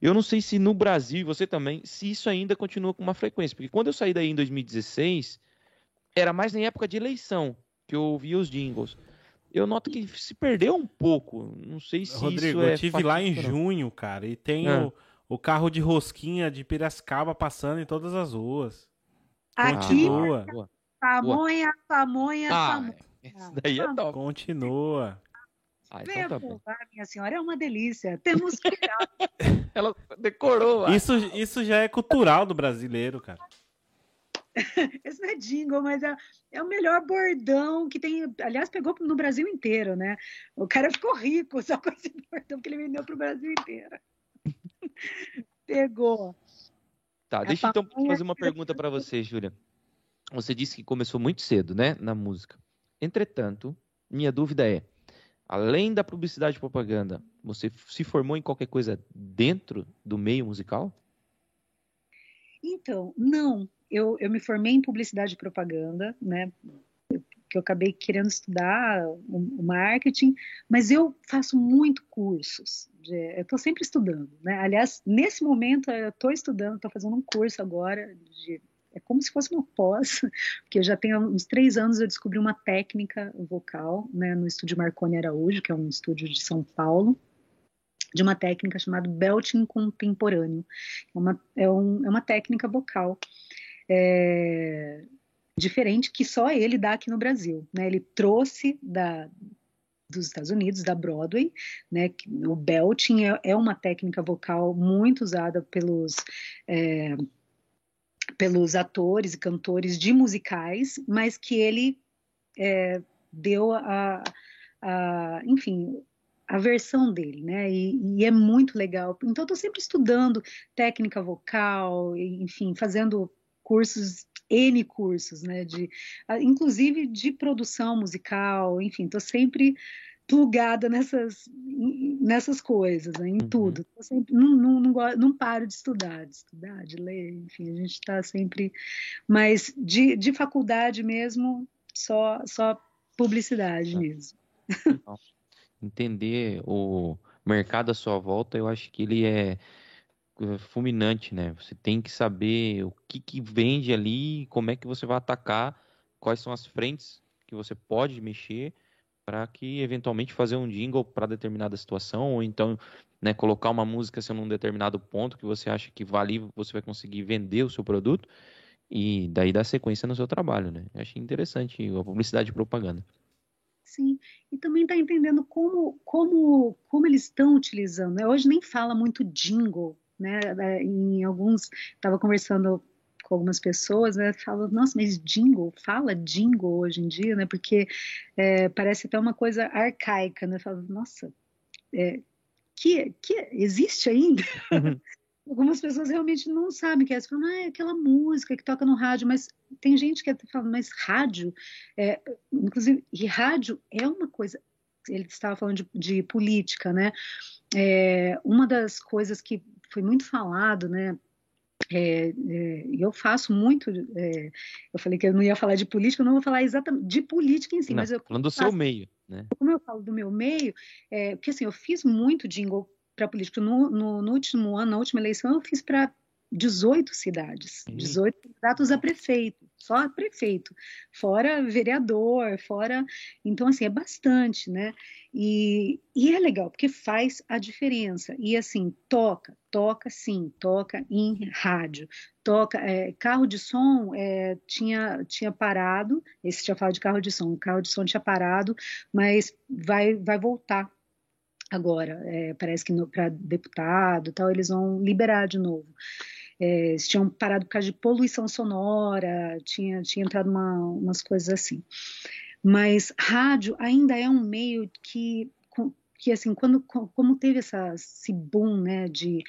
Eu não sei se no Brasil, e você também, se isso ainda continua com uma frequência. Porque quando eu saí daí em 2016, era mais na época de eleição que eu ouvia os jingles. Eu noto que se perdeu um pouco. Não sei se Rodrigo, isso é eu tive lá em junho, cara, e tem é. o, o carro de rosquinha de Piracicaba passando em todas as ruas. Aqui, Continua. Pamonha, pamonha, ah, pamonha. Isso daí é top. Continua. Ah, então tá minha senhora, é uma delícia. Temos que Ela decorou. Isso, isso já é cultural do brasileiro, cara. Esse não é jingle, mas é, é o melhor bordão que tem. Aliás, pegou no Brasil inteiro, né? O cara ficou rico só com esse bordão que ele vendeu para o Brasil inteiro. Pegou. Tá, deixa então fazer uma pergunta para você, Júlia. Você disse que começou muito cedo, né, na música. Entretanto, minha dúvida é, além da publicidade e propaganda, você se formou em qualquer coisa dentro do meio musical? Então, não. Eu, eu me formei em publicidade e propaganda, né? Que eu acabei querendo estudar o marketing, mas eu faço muito cursos. De, eu estou sempre estudando, né? Aliás, nesse momento eu estou estudando, estou fazendo um curso agora de é como se fosse uma pós, porque já tenho uns três anos eu descobri uma técnica vocal né, no estúdio Marconi Araújo, que é um estúdio de São Paulo, de uma técnica chamada belting contemporâneo. É uma, é, um, é uma técnica vocal é, diferente que só ele dá aqui no Brasil. Né? Ele trouxe da, dos Estados Unidos, da Broadway, né? O belting é, é uma técnica vocal muito usada pelos é, pelos atores e cantores de musicais, mas que ele é, deu a, a, enfim, a versão dele, né? E, e é muito legal. Então, estou sempre estudando técnica vocal, enfim, fazendo cursos N cursos, né, de, inclusive de produção musical, enfim, estou sempre plugada nessas, nessas coisas, né, em uhum. tudo. Sempre, não, não, não, não, paro de estudar, de estudar, de ler, enfim, a gente está sempre. Mas de, de faculdade mesmo, só, só publicidade é. mesmo. Entender o mercado à sua volta, eu acho que ele é, é fulminante, né? Você tem que saber o que, que vende ali, como é que você vai atacar, quais são as frentes que você pode mexer para que eventualmente fazer um jingle para determinada situação ou então né, colocar uma música em um determinado ponto que você acha que vale, você vai conseguir vender o seu produto e daí dar sequência no seu trabalho, né? Eu achei interessante a publicidade e propaganda. Sim, e também está entendendo como, como, como eles estão utilizando. Né? Hoje nem fala muito jingle, né? É, em alguns, estava conversando com algumas pessoas, né, falam, nossa, mas jingle, fala jingle hoje em dia, né, porque é, parece até uma coisa arcaica, né, fala, nossa, é, que, que existe ainda? Uhum. Algumas pessoas realmente não sabem que é, falam, ah, é aquela música que toca no rádio, mas tem gente que até fala, mas rádio, é, inclusive, e rádio é uma coisa, ele estava falando de, de política, né, é, uma das coisas que foi muito falado, né, é, é, eu faço muito. É, eu falei que eu não ia falar de política, eu não vou falar exatamente de política em si, não, mas eu. Falando do faço, seu meio, né? Como eu falo do meu meio, é, porque assim, eu fiz muito jingle para política. No, no, no, último ano, na última eleição, eu fiz para 18 cidades, 18 candidatos a prefeito, só prefeito, fora vereador, fora. Então, assim, é bastante, né? E, e é legal, porque faz a diferença. E, assim, toca, toca sim, toca em rádio, toca. É, carro de som é, tinha, tinha parado, esse tinha falado de carro de som, o carro de som tinha parado, mas vai, vai voltar agora. É, parece que para deputado tal, eles vão liberar de novo é, eles tinham parado por causa de poluição sonora, tinha, tinha entrado uma, umas coisas assim. Mas rádio ainda é um meio que, que assim, quando, como teve essa, esse boom, né, de,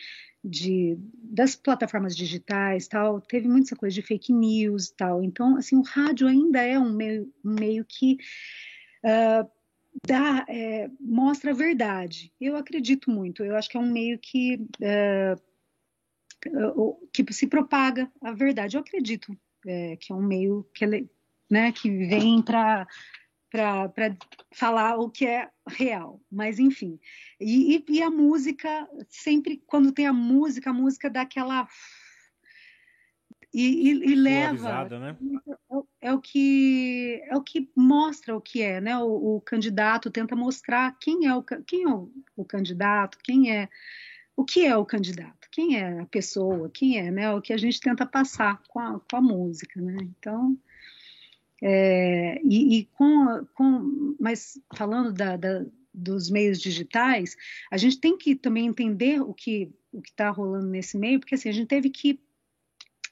de, das plataformas digitais, tal, teve muita coisa de fake news, tal. Então, assim, o rádio ainda é um meio, um meio que uh, dá, é, mostra a verdade. Eu acredito muito. Eu acho que é um meio que uh, que se propaga a verdade. Eu acredito é, que é um meio que, né, que vem para para falar o que é real, mas enfim. E, e, e, a música, sempre quando tem a música, a música dá aquela. E, e leva. Né? É, é, o que, é o que mostra o que é, né? O, o candidato tenta mostrar quem é o, quem é o, o candidato, quem é o que é o candidato, quem é a pessoa, quem é, né? O que a gente tenta passar com a, com a música, né? Então, é, e, e com, com, mas falando da, da, dos meios digitais, a gente tem que também entender o que o que está rolando nesse meio, porque assim a gente teve que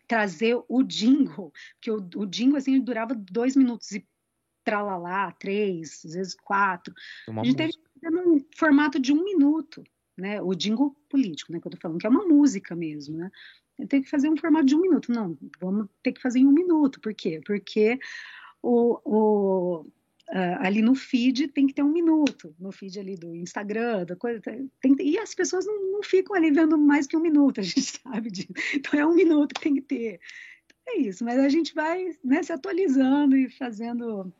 trazer o jingle, porque o, o jingle assim durava dois minutos e tralalá, três, às vezes quatro. Uma a gente música. teve que fazer num formato de um minuto né? O jingle político, né? Que eu tô falando, que é uma música mesmo, né? Tem que fazer um formato de um minuto. Não, vamos ter que fazer em um minuto. Por quê? Porque o, o Uh, ali no feed tem que ter um minuto, no feed ali do Instagram, da coisa, tem, e as pessoas não, não, ficam ali vendo mais que um minuto, a gente sabe disso. Então é um minuto que tem que ter. Então, é isso, mas a gente vai né, se atualizando e fazendo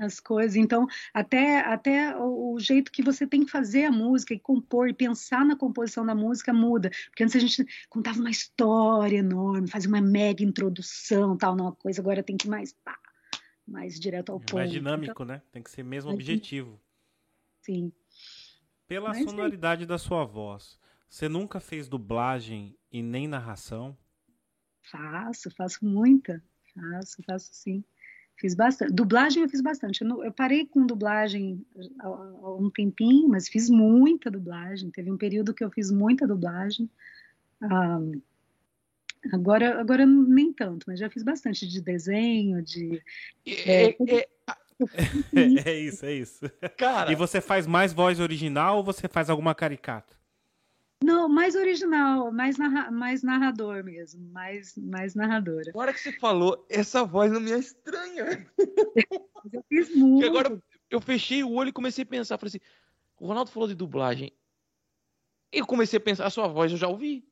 as coisas. Então, até, até o, jeito que você tem que fazer a música e compor e pensar na composição da música muda. Porque antes a gente contava uma história enorme, fazia uma mega introdução, tal, uma coisa, agora tem que ir mais pá, mais direto ao é ponto. Mais dinâmico, então, né? Tem que ser mesmo objetivo. Sim. Pela Mas, sonoridade é. da sua voz, você nunca fez dublagem e nem narração? Faço, faço muita. Faço, faço sim. Fiz bastante. Dublagem eu fiz bastante. Eu, não, eu parei com dublagem há, há, um tempinho, mas fiz muita dublagem. Teve um período que eu fiz muita dublagem. Ah, agora, agora nem tanto, mas já fiz bastante de desenho, de. É, é, é, é isso, é isso. Cara... E você faz mais voz original ou você faz alguma caricata? Não, mais original, mais, narra mais narrador mesmo, mais, mais narradora. Agora que você falou, essa voz não me é estranha. eu fiz muito. Porque agora eu fechei o olho e comecei a pensar, falei assim, o Ronaldo falou de dublagem. E eu comecei a pensar, a sua voz eu já ouvi.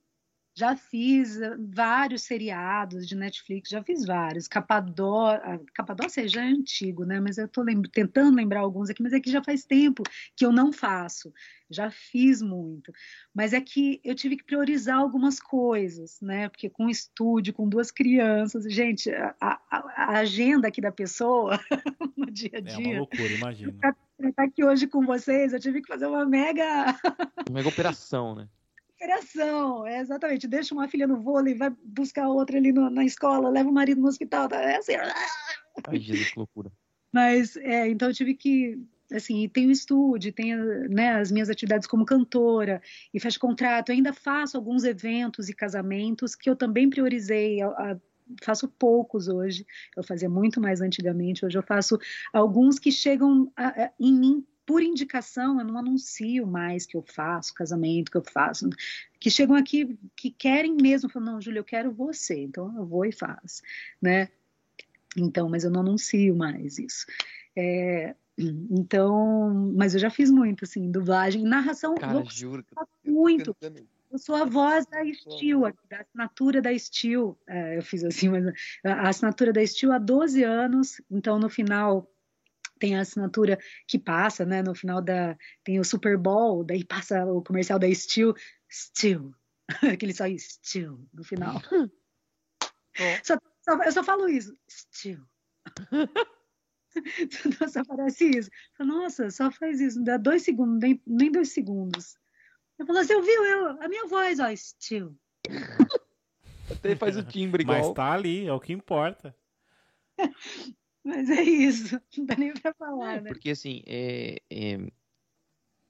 Já fiz eh, vários seriados de Netflix, já fiz vários. Capadó... Capadócia já é antigo, né? Mas eu estou lembra... tentando lembrar alguns aqui, mas é que já faz tempo que eu não faço. Já fiz muito. Mas é que eu tive que priorizar algumas coisas, né? Porque com estúdio, com duas crianças, gente, a, a, a agenda aqui da pessoa no dia a dia. É uma loucura, imagina. Estar aqui hoje com vocês, eu tive que fazer uma mega. Uma mega operação, né? Recuperação, é exatamente. Deixa uma filha no vôlei, vai buscar outra ali no, na escola, leva o marido no hospital, tá? É assim. Ai, Jesus, que loucura. Mas, é, então eu tive que, assim, tem o estúdio, tem né, as minhas atividades como cantora, e fecho contrato, eu ainda faço alguns eventos e casamentos que eu também priorizei a, a faço poucos hoje, eu fazia muito mais antigamente, hoje eu faço alguns que chegam a, em mim por indicação, eu não anuncio mais que eu faço, casamento que eu faço, que chegam aqui que querem mesmo, falam, não, Júlia, eu quero você, então eu vou e faço, né? Então, mas eu não anuncio mais isso. É, então, mas eu já fiz muito, assim, dublagem, narração, Cara, juro muito. Eu sou a voz da Steel, da assinatura da Steel. É, eu fiz assim, mas a assinatura da Steel há 12 anos, então no final tem a assinatura que passa, né? No final da. Tem o Super Bowl, daí passa o comercial da Steel, Steel. Aquele só Steel no final. Só, só, eu só falo isso, Steel. só aparece isso. Nossa, só faz isso, dá dois segundos, nem, nem dois segundos. Eu falo, você ouviu eu, a minha voz, ó, Steel. Até faz o timbre igual. Mas tá ali, é o que importa. Mas é isso, não dá nem pra falar, é, né? Porque assim, é, é,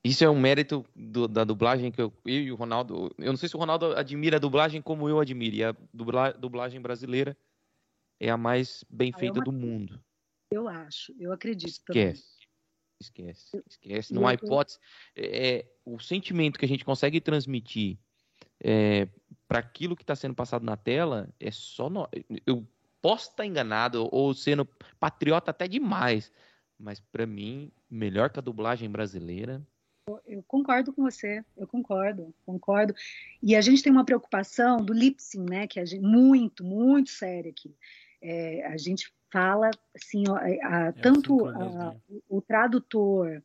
isso é um mérito do, da dublagem que eu, eu, e o Ronaldo. Eu não sei se o Ronaldo admira a dublagem como eu admiro. E a dubla, dublagem brasileira é a mais bem ah, feita do mundo. Eu acho, eu acredito também. Esquece. Esquece, esquece. Não há hipótese. É, é, o sentimento que a gente consegue transmitir é, para aquilo que está sendo passado na tela é só. No... Eu posso estar enganado ou sendo patriota até demais, mas para mim, melhor que a dublagem brasileira. Eu concordo com você, eu concordo, concordo. E a gente tem uma preocupação do lip sync, né, que é muito, muito séria aqui. É, a gente fala assim, ó, é, a, a, é tanto a, o tradutor,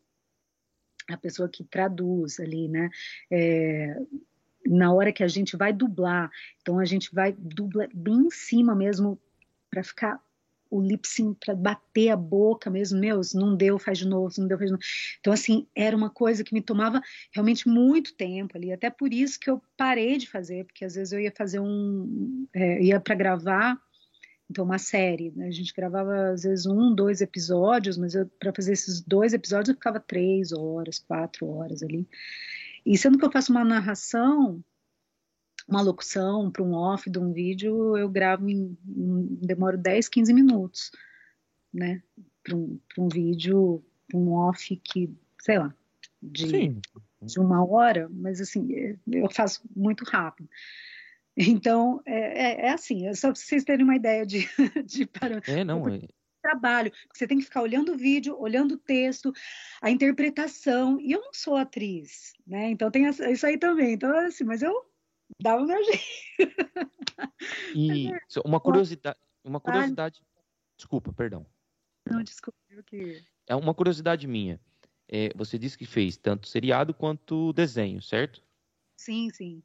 a pessoa que traduz ali, né, é, na hora que a gente vai dublar, então a gente vai dublar bem em cima mesmo para ficar o lip sync para bater a boca mesmo, meu, não deu, faz de novo, não deu, faz de novo. Então, assim, era uma coisa que me tomava realmente muito tempo ali, até por isso que eu parei de fazer, porque às vezes eu ia fazer um, é, ia para gravar, então uma série, né? a gente gravava às vezes um, dois episódios, mas para fazer esses dois episódios eu ficava três horas, quatro horas ali. E sendo que eu faço uma narração, uma locução para um off de um vídeo, eu gravo em, em demoro 10, 15 minutos, né? Para um, um vídeo, um off que, sei lá, de, de uma hora, mas assim, eu faço muito rápido. Então, é, é, é assim, é só para vocês terem uma ideia de, de parâmetro. É, não, é trabalho, você tem que ficar olhando o vídeo, olhando o texto, a interpretação, e eu não sou atriz, né? Então tem isso aí também. Então, assim, mas eu dá o meu jeito. E uma curiosidade, uma curiosidade. Desculpa, perdão. Não, desculpa. Que... É uma curiosidade minha. É, você disse que fez tanto seriado quanto desenho, certo? Sim, sim.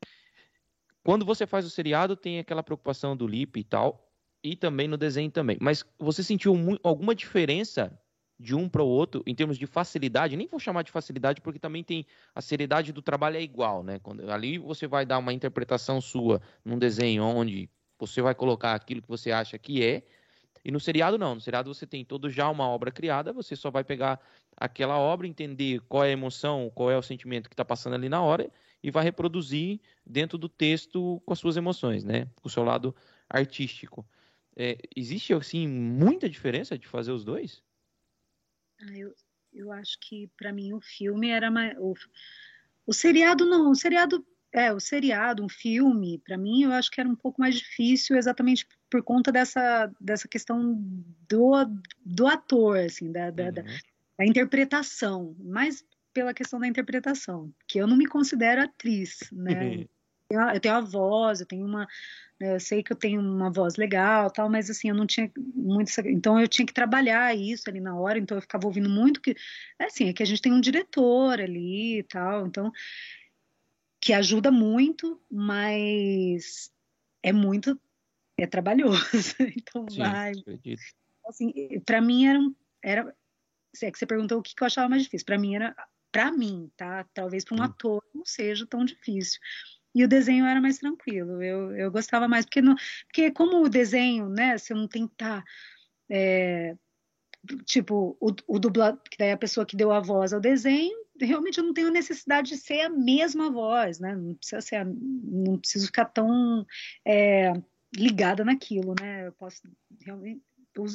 Quando você faz o seriado, tem aquela preocupação do lip e tal, e também no desenho também. Mas você sentiu alguma diferença de um para o outro em termos de facilidade, nem vou chamar de facilidade porque também tem a seriedade do trabalho é igual, né? Quando, ali você vai dar uma interpretação sua num desenho onde você vai colocar aquilo que você acha que é, e no seriado não, no seriado você tem todo já uma obra criada, você só vai pegar aquela obra, entender qual é a emoção, qual é o sentimento que está passando ali na hora e vai reproduzir dentro do texto com as suas emoções, né? Com o seu lado artístico. É, existe assim muita diferença de fazer os dois? Ah, eu, eu acho que para mim o filme era mais. O, o seriado não, o seriado. É, o seriado, um filme, para mim eu acho que era um pouco mais difícil exatamente por conta dessa, dessa questão do, do ator, assim, da, da, uhum. da, da interpretação, mais pela questão da interpretação, que eu não me considero atriz, né? eu tenho a voz, eu tenho uma, né, eu sei que eu tenho uma voz legal, tal, mas assim eu não tinha muito, então eu tinha que trabalhar isso ali na hora, então eu ficava ouvindo muito que, é assim, é que a gente tem um diretor ali e tal, então que ajuda muito, mas é muito é trabalhoso, então Sim, vai. Assim, para mim era era é que você perguntou o que, que eu achava mais difícil. Para mim era para mim, tá? Talvez para um hum. ator não seja tão difícil e o desenho era mais tranquilo. Eu, eu gostava mais, porque, não, porque como o desenho, né, não tem que estar. Tá, é, tipo, o, o dublador, que daí a pessoa que deu a voz ao desenho, realmente eu não tenho necessidade de ser a mesma voz, né? Não precisa ser, não preciso ficar tão é, ligada naquilo, né? Eu posso realmente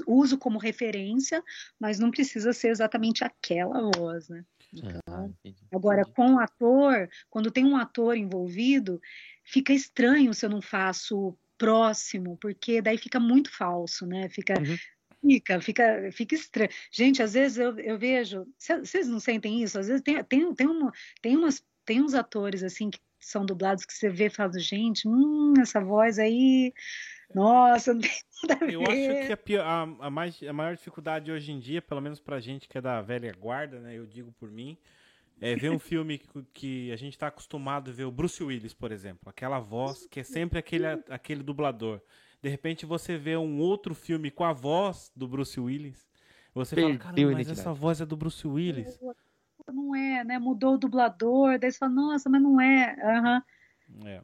uso como referência, mas não precisa ser exatamente aquela voz, né? Então, ah, agora, com o ator, quando tem um ator envolvido, fica estranho se eu não faço próximo, porque daí fica muito falso, né? Fica. Uhum. Fica, fica, fica estranho. Gente, às vezes eu, eu vejo. Vocês não sentem isso? Às vezes tem, tem, tem, uma, tem, umas, tem uns atores assim que são dublados que você vê e fala, gente, hum, essa voz aí nossa, não tem nada a ver. Eu acho que a, pior, a, a, mais, a maior dificuldade hoje em dia, pelo menos pra gente que é da velha guarda, né? Eu digo por mim, é ver um filme que, que a gente está acostumado a ver o Bruce Willis, por exemplo. Aquela voz que é sempre aquele, aquele dublador. De repente você vê um outro filme com a voz do Bruce Willis. Você Perdeu fala, caramba, mas essa voz é do Bruce Willis. Não é, né? Mudou o dublador. Daí você fala, nossa, mas não é. Uhum. É.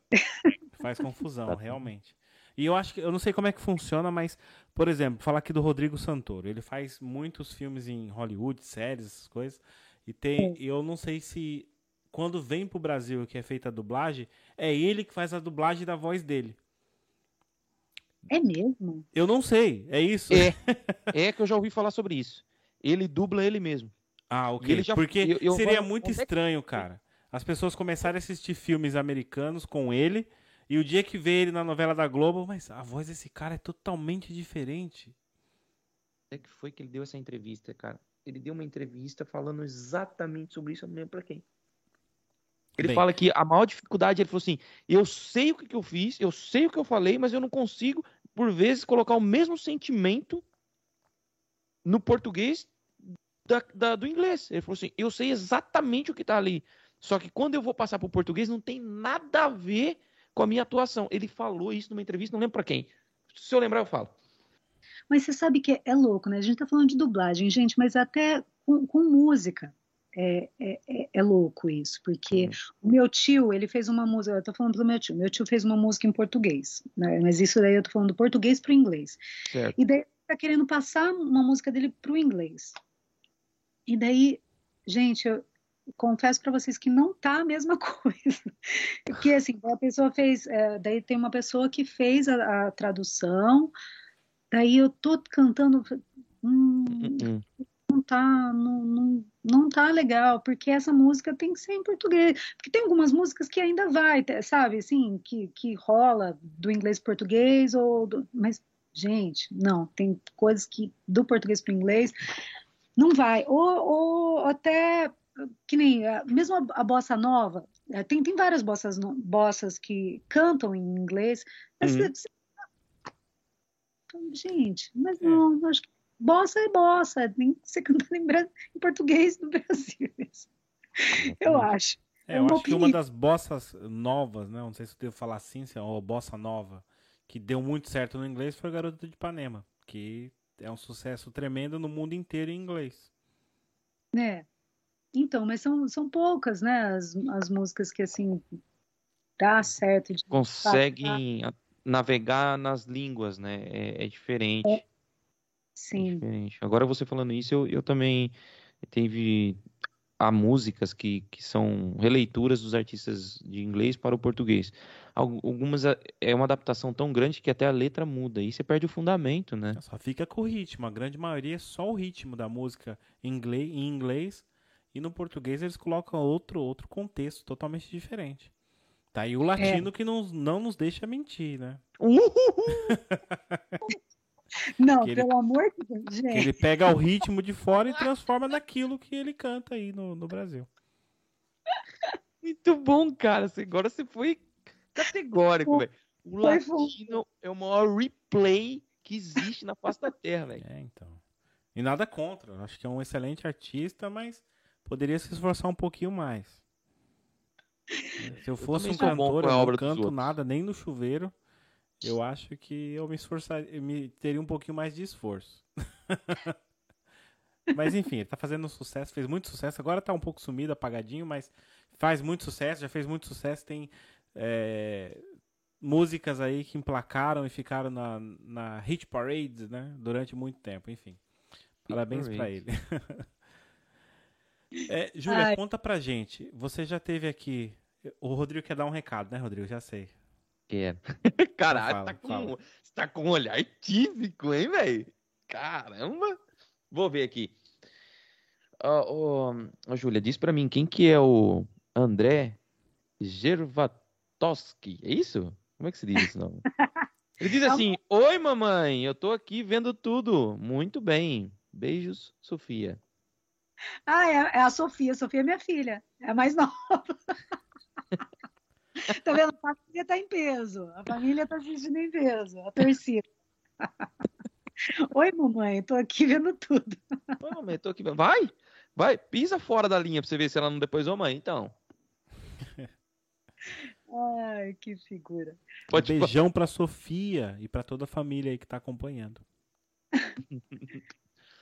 Faz confusão, realmente. E eu acho que eu não sei como é que funciona, mas, por exemplo, falar aqui do Rodrigo Santoro. Ele faz muitos filmes em Hollywood, séries, essas coisas. E tem. Eu não sei se quando vem pro Brasil que é feita a dublagem, é ele que faz a dublagem da voz dele. É mesmo? Eu não sei, é isso? É, é que eu já ouvi falar sobre isso. Ele dubla ele mesmo. Ah, ok. Já, Porque eu, eu seria vou... muito estranho, cara. As pessoas começarem a assistir filmes americanos com ele e o dia que vê ele na novela da Globo, mas a voz desse cara é totalmente diferente. É que foi que ele deu essa entrevista, cara? Ele deu uma entrevista falando exatamente sobre isso, eu não lembro pra quem. Ele Bem. fala que a maior dificuldade, ele falou assim: eu sei o que, que eu fiz, eu sei o que eu falei, mas eu não consigo, por vezes, colocar o mesmo sentimento no português da, da, do inglês. Ele falou assim: eu sei exatamente o que tá ali. Só que quando eu vou passar pro português, não tem nada a ver com a minha atuação. Ele falou isso numa entrevista, não lembro para quem. Se eu lembrar, eu falo. Mas você sabe que é louco, né? A gente tá falando de dublagem, gente, mas até com, com música. É, é, é, é, louco isso, porque uhum. o meu tio, ele fez uma música, eu tô falando do meu tio, meu tio fez uma música em português, né? mas isso daí eu tô falando do português pro inglês. Certo. E daí tá querendo passar uma música dele pro inglês. E daí, gente, eu confesso para vocês que não tá a mesma coisa. Porque assim, a pessoa fez, é, daí tem uma pessoa que fez a, a tradução, daí eu tô cantando, hum, uhum não tá, não, não, não tá legal, porque essa música tem que ser em português. Porque tem algumas músicas que ainda vai, sabe, assim, que, que rola do inglês para português, ou do, mas, gente, não, tem coisas que do português para inglês não vai. Ou, ou até, que nem, mesmo a, a bossa nova, é, tem, tem várias bossas, bossas que cantam em inglês, mas uhum. você, gente, mas é. não, acho que bossa é bossa, que ser cantada em, em português no Brasil. Eu acho. É, eu acho que uma das bossas novas, né? Não sei se eu devo falar assim, se é bossa nova, que deu muito certo no inglês foi Garota de Ipanema, que é um sucesso tremendo no mundo inteiro em inglês. É. Então, mas são, são poucas, né? As, as músicas que assim dá certo. De Conseguem navegar nas línguas, né? É, é diferente. É. É Sim. É diferente. Agora você falando isso, eu, eu também teve há músicas que, que são releituras dos artistas de inglês para o português. Algumas é uma adaptação tão grande que até a letra muda e você perde o fundamento, né? Só fica com o ritmo. A grande maioria é só o ritmo da música em inglês, em inglês e no português eles colocam outro outro contexto totalmente diferente. Tá aí o latino é. que não, não nos deixa mentir, né? Não, ele, pelo amor de Deus, gente. Ele pega o ritmo de fora e transforma naquilo que ele canta aí no, no Brasil. Muito bom, cara. Agora você foi categórico, velho. O latino é o maior replay que existe na face da Terra, velho. É, então. E nada contra. Acho que é um excelente artista, mas poderia se esforçar um pouquinho mais. Se eu fosse eu um cantor, eu não canto nada, nem no chuveiro. Eu acho que eu me esforçaria, me teria um pouquinho mais de esforço. mas enfim, ele tá fazendo sucesso, fez muito sucesso. Agora tá um pouco sumido, apagadinho, mas faz muito sucesso, já fez muito sucesso. Tem é, músicas aí que emplacaram e ficaram na, na Hit Parade, né? Durante muito tempo, enfim. Parabéns para ele. é, Júlia, conta pra gente. Você já teve aqui. O Rodrigo quer dar um recado, né, Rodrigo? Já sei. Quero. Caralho, fala, tá, com, tá com um olhar típico, hein, velho? Caramba! Vou ver aqui. Ô, oh, oh, Júlia, diz pra mim, quem que é o André Gervatoski? É isso? Como é que se diz isso, não? Ele diz assim, Oi, mamãe, eu tô aqui vendo tudo. Muito bem. Beijos, Sofia. Ah, é, é a Sofia. Sofia é minha filha. É a mais nova. tá vendo? A família tá em peso. A família tá assistindo em peso. A torcida. Oi, mamãe, tô aqui vendo tudo. Oi, mamãe, tô aqui vendo. Vai, vai, pisa fora da linha pra você ver se ela não depois, ô mãe, então. Ai, que figura. Pode Beijão pra Sofia e pra toda a família aí que tá acompanhando.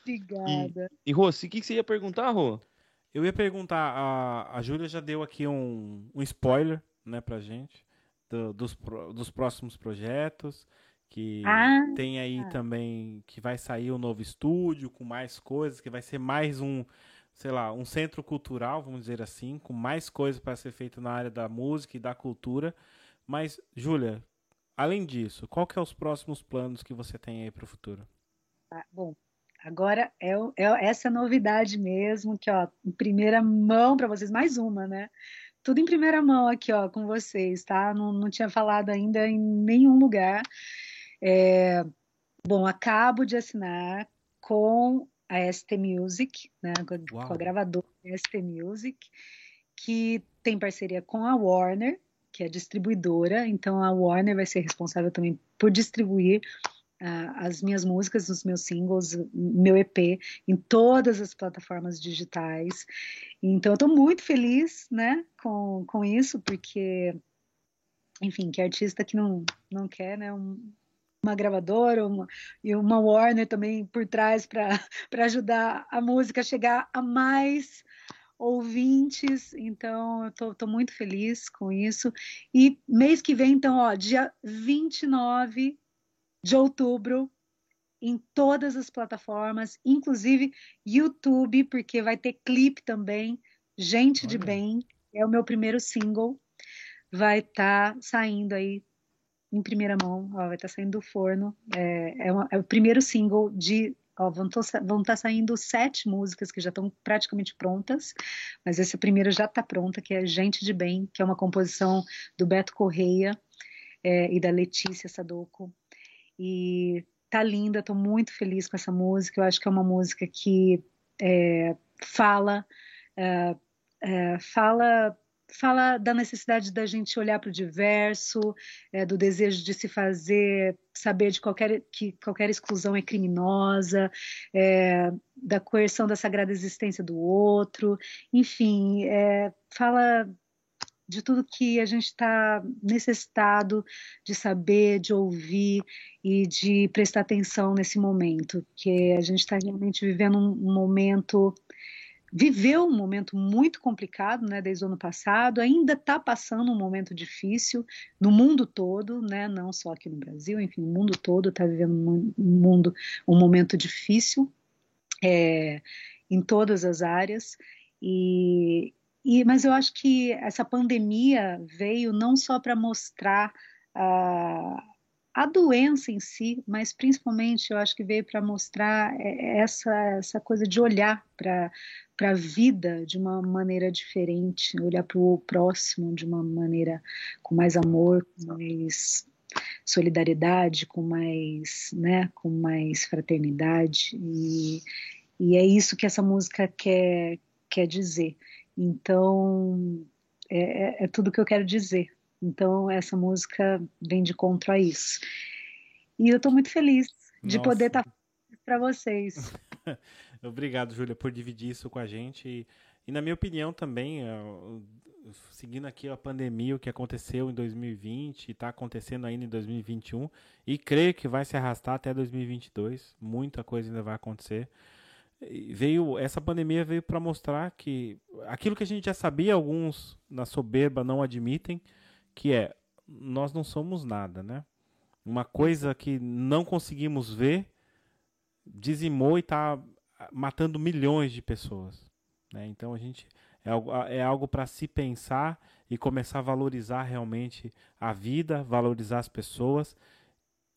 Obrigada. E, e Rô, o que, que você ia perguntar, Rô? Eu ia perguntar, a, a Júlia já deu aqui um, um spoiler né, pra gente do, dos, dos próximos projetos. Que ah, tem aí também que vai sair um novo estúdio com mais coisas, que vai ser mais um, sei lá, um centro cultural, vamos dizer assim, com mais coisas para ser feito na área da música e da cultura. Mas, Júlia, além disso, qual que é os próximos planos que você tem aí para o futuro? Ah, bom, agora é, é, essa novidade mesmo, que ó, em primeira mão para vocês, mais uma, né? Tudo em primeira mão aqui, ó, com vocês, tá? Não, não tinha falado ainda em nenhum lugar. É, bom, acabo de assinar com a ST Music, né, com, a gravadora ST Music, que tem parceria com a Warner, que é distribuidora, então a Warner vai ser responsável também por distribuir as minhas músicas, os meus singles, meu EP em todas as plataformas digitais. Então eu estou muito feliz, né, com, com isso, porque, enfim, que artista que não, não quer, né, um, uma gravadora uma, e uma Warner também por trás para ajudar a música a chegar a mais ouvintes, então eu tô, tô, muito feliz com isso. E mês que vem, então, ó, dia 29 de outubro, em todas as plataformas, inclusive YouTube, porque vai ter clipe também, Gente Olha. de Bem, é o meu primeiro single, vai estar tá saindo aí em primeira mão, ó, vai estar tá saindo do forno. É, é, uma, é, o primeiro single de. Ó, vão estar tá saindo sete músicas que já estão praticamente prontas, mas essa primeira já está pronta, que é Gente de Bem, que é uma composição do Beto Correia é, e da Letícia Sadoco. E tá linda, estou muito feliz com essa música. Eu acho que é uma música que é, fala, é, é, fala fala da necessidade da gente olhar para o diverso, é, do desejo de se fazer saber de qualquer que qualquer exclusão é criminosa, é, da coerção da sagrada existência do outro, enfim, é, fala de tudo que a gente está necessitado de saber, de ouvir e de prestar atenção nesse momento, que a gente está realmente vivendo um momento viveu um momento muito complicado, né, desde o ano passado, ainda está passando um momento difícil no mundo todo, né, não só aqui no Brasil, enfim, o mundo todo está vivendo um mundo um momento difícil é, em todas as áreas e, e mas eu acho que essa pandemia veio não só para mostrar a a doença em si, mas principalmente eu acho que veio para mostrar é, essa, essa coisa de olhar para a vida de uma maneira diferente, olhar para o próximo de uma maneira com mais amor, com mais solidariedade, com mais, né, com mais fraternidade e, e é isso que essa música quer, quer dizer. Então é, é, é tudo que eu quero dizer então, essa música vem de contra isso. E eu estou muito feliz de Nossa. poder estar tá para vocês. Obrigado, Júlia, por dividir isso com a gente. E, e na minha opinião também, é, seguindo aqui a pandemia, o que aconteceu em 2020 e está acontecendo ainda em 2021, e creio que vai se arrastar até 2022, muita coisa ainda vai acontecer. Veio essa pandemia veio para mostrar que aquilo que a gente já sabia, alguns na soberba não admitem, que é nós não somos nada, né? Uma coisa que não conseguimos ver dizimou e está matando milhões de pessoas. Né? Então a gente é algo, é algo para se pensar e começar a valorizar realmente a vida, valorizar as pessoas.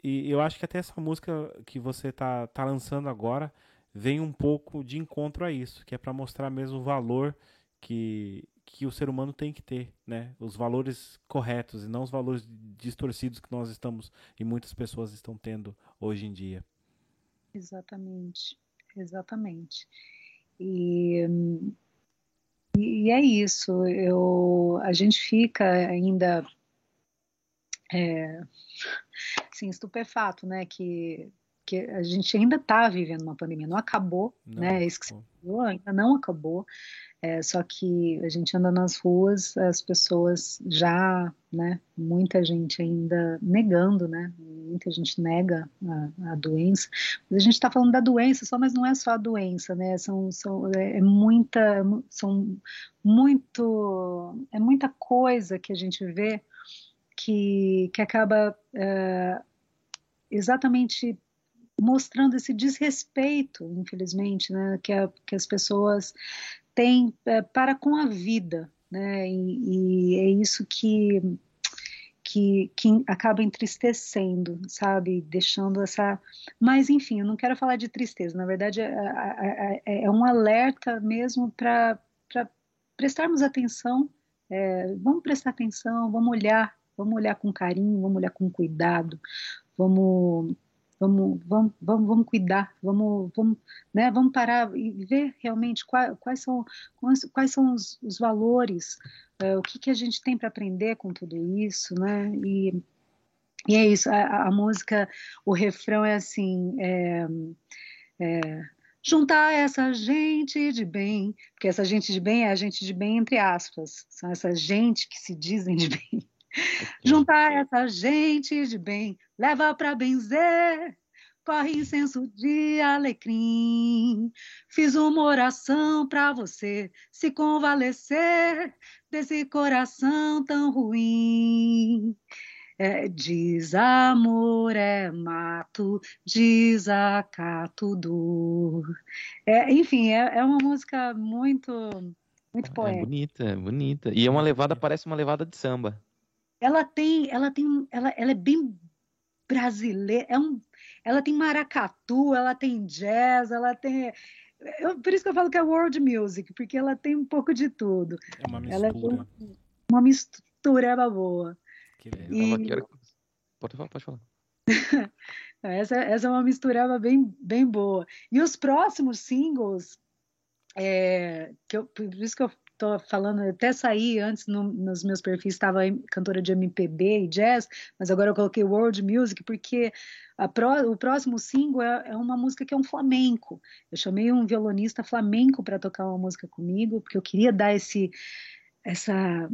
E eu acho que até essa música que você tá, tá lançando agora vem um pouco de encontro a isso, que é para mostrar mesmo o valor que, que o ser humano tem que ter, né? Os valores corretos e não os valores distorcidos que nós estamos e muitas pessoas estão tendo hoje em dia. Exatamente, exatamente. E, e é isso. Eu, a gente fica ainda é, assim, estupefato, né? Que que a gente ainda está vivendo uma pandemia, não acabou, não, né? Isso que você falou, ainda não acabou. É, só que a gente anda nas ruas, as pessoas já, né, muita gente ainda negando, né, muita gente nega a, a doença. Mas a gente está falando da doença só, mas não é só a doença, né, são, são é, é muita, são muito, é muita coisa que a gente vê que, que acaba é, exatamente mostrando esse desrespeito, infelizmente, né, que, a, que as pessoas tem é, para com a vida, né? E, e, é isso que, que, que acaba entristecendo, sabe? Deixando essa. Mas, enfim, eu não quero falar de tristeza, na verdade, é, é, é, é um alerta mesmo para prestarmos atenção. É, vamos prestar atenção, vamos olhar, vamos olhar com carinho, vamos olhar com cuidado, vamos vamos, vamos, vamos, vamos cuidar, vamos, vamos, né, vamos parar e ver realmente quais, quais são, quais, são os, os valores, uh, o que, que a gente tem para aprender com tudo isso, né? E, e é isso, a, a música, o refrão é assim, é, é, juntar essa gente de bem, porque essa gente de bem é a gente de bem entre aspas, são essa gente que se dizem de bem. Juntar essa gente de bem, leva para benzer, corre incenso de alecrim. Fiz uma oração para você se convalescer desse coração tão ruim. É, desamor é mato, desacato dor. É, enfim, é, é uma música muito, muito é poética. É bonita, é bonita. E é uma levada, parece uma levada de samba ela tem, ela tem, ela, ela é bem brasileira, é um, ela tem maracatu, ela tem jazz, ela tem eu, por isso que eu falo que é world music, porque ela tem um pouco de tudo. É uma mistura. Ela é uma, uma mistura boa. Que e... Quero... Pode falar, pode falar. essa, essa é uma mistureba bem, bem boa. E os próximos singles, é, que eu, por isso que eu tô falando, até saí antes no, nos meus perfis, estava cantora de MPB e jazz, mas agora eu coloquei world music, porque pro, o próximo single é, é, uma música que é um flamenco. Eu chamei um violonista flamenco para tocar uma música comigo, porque eu queria dar esse, essa,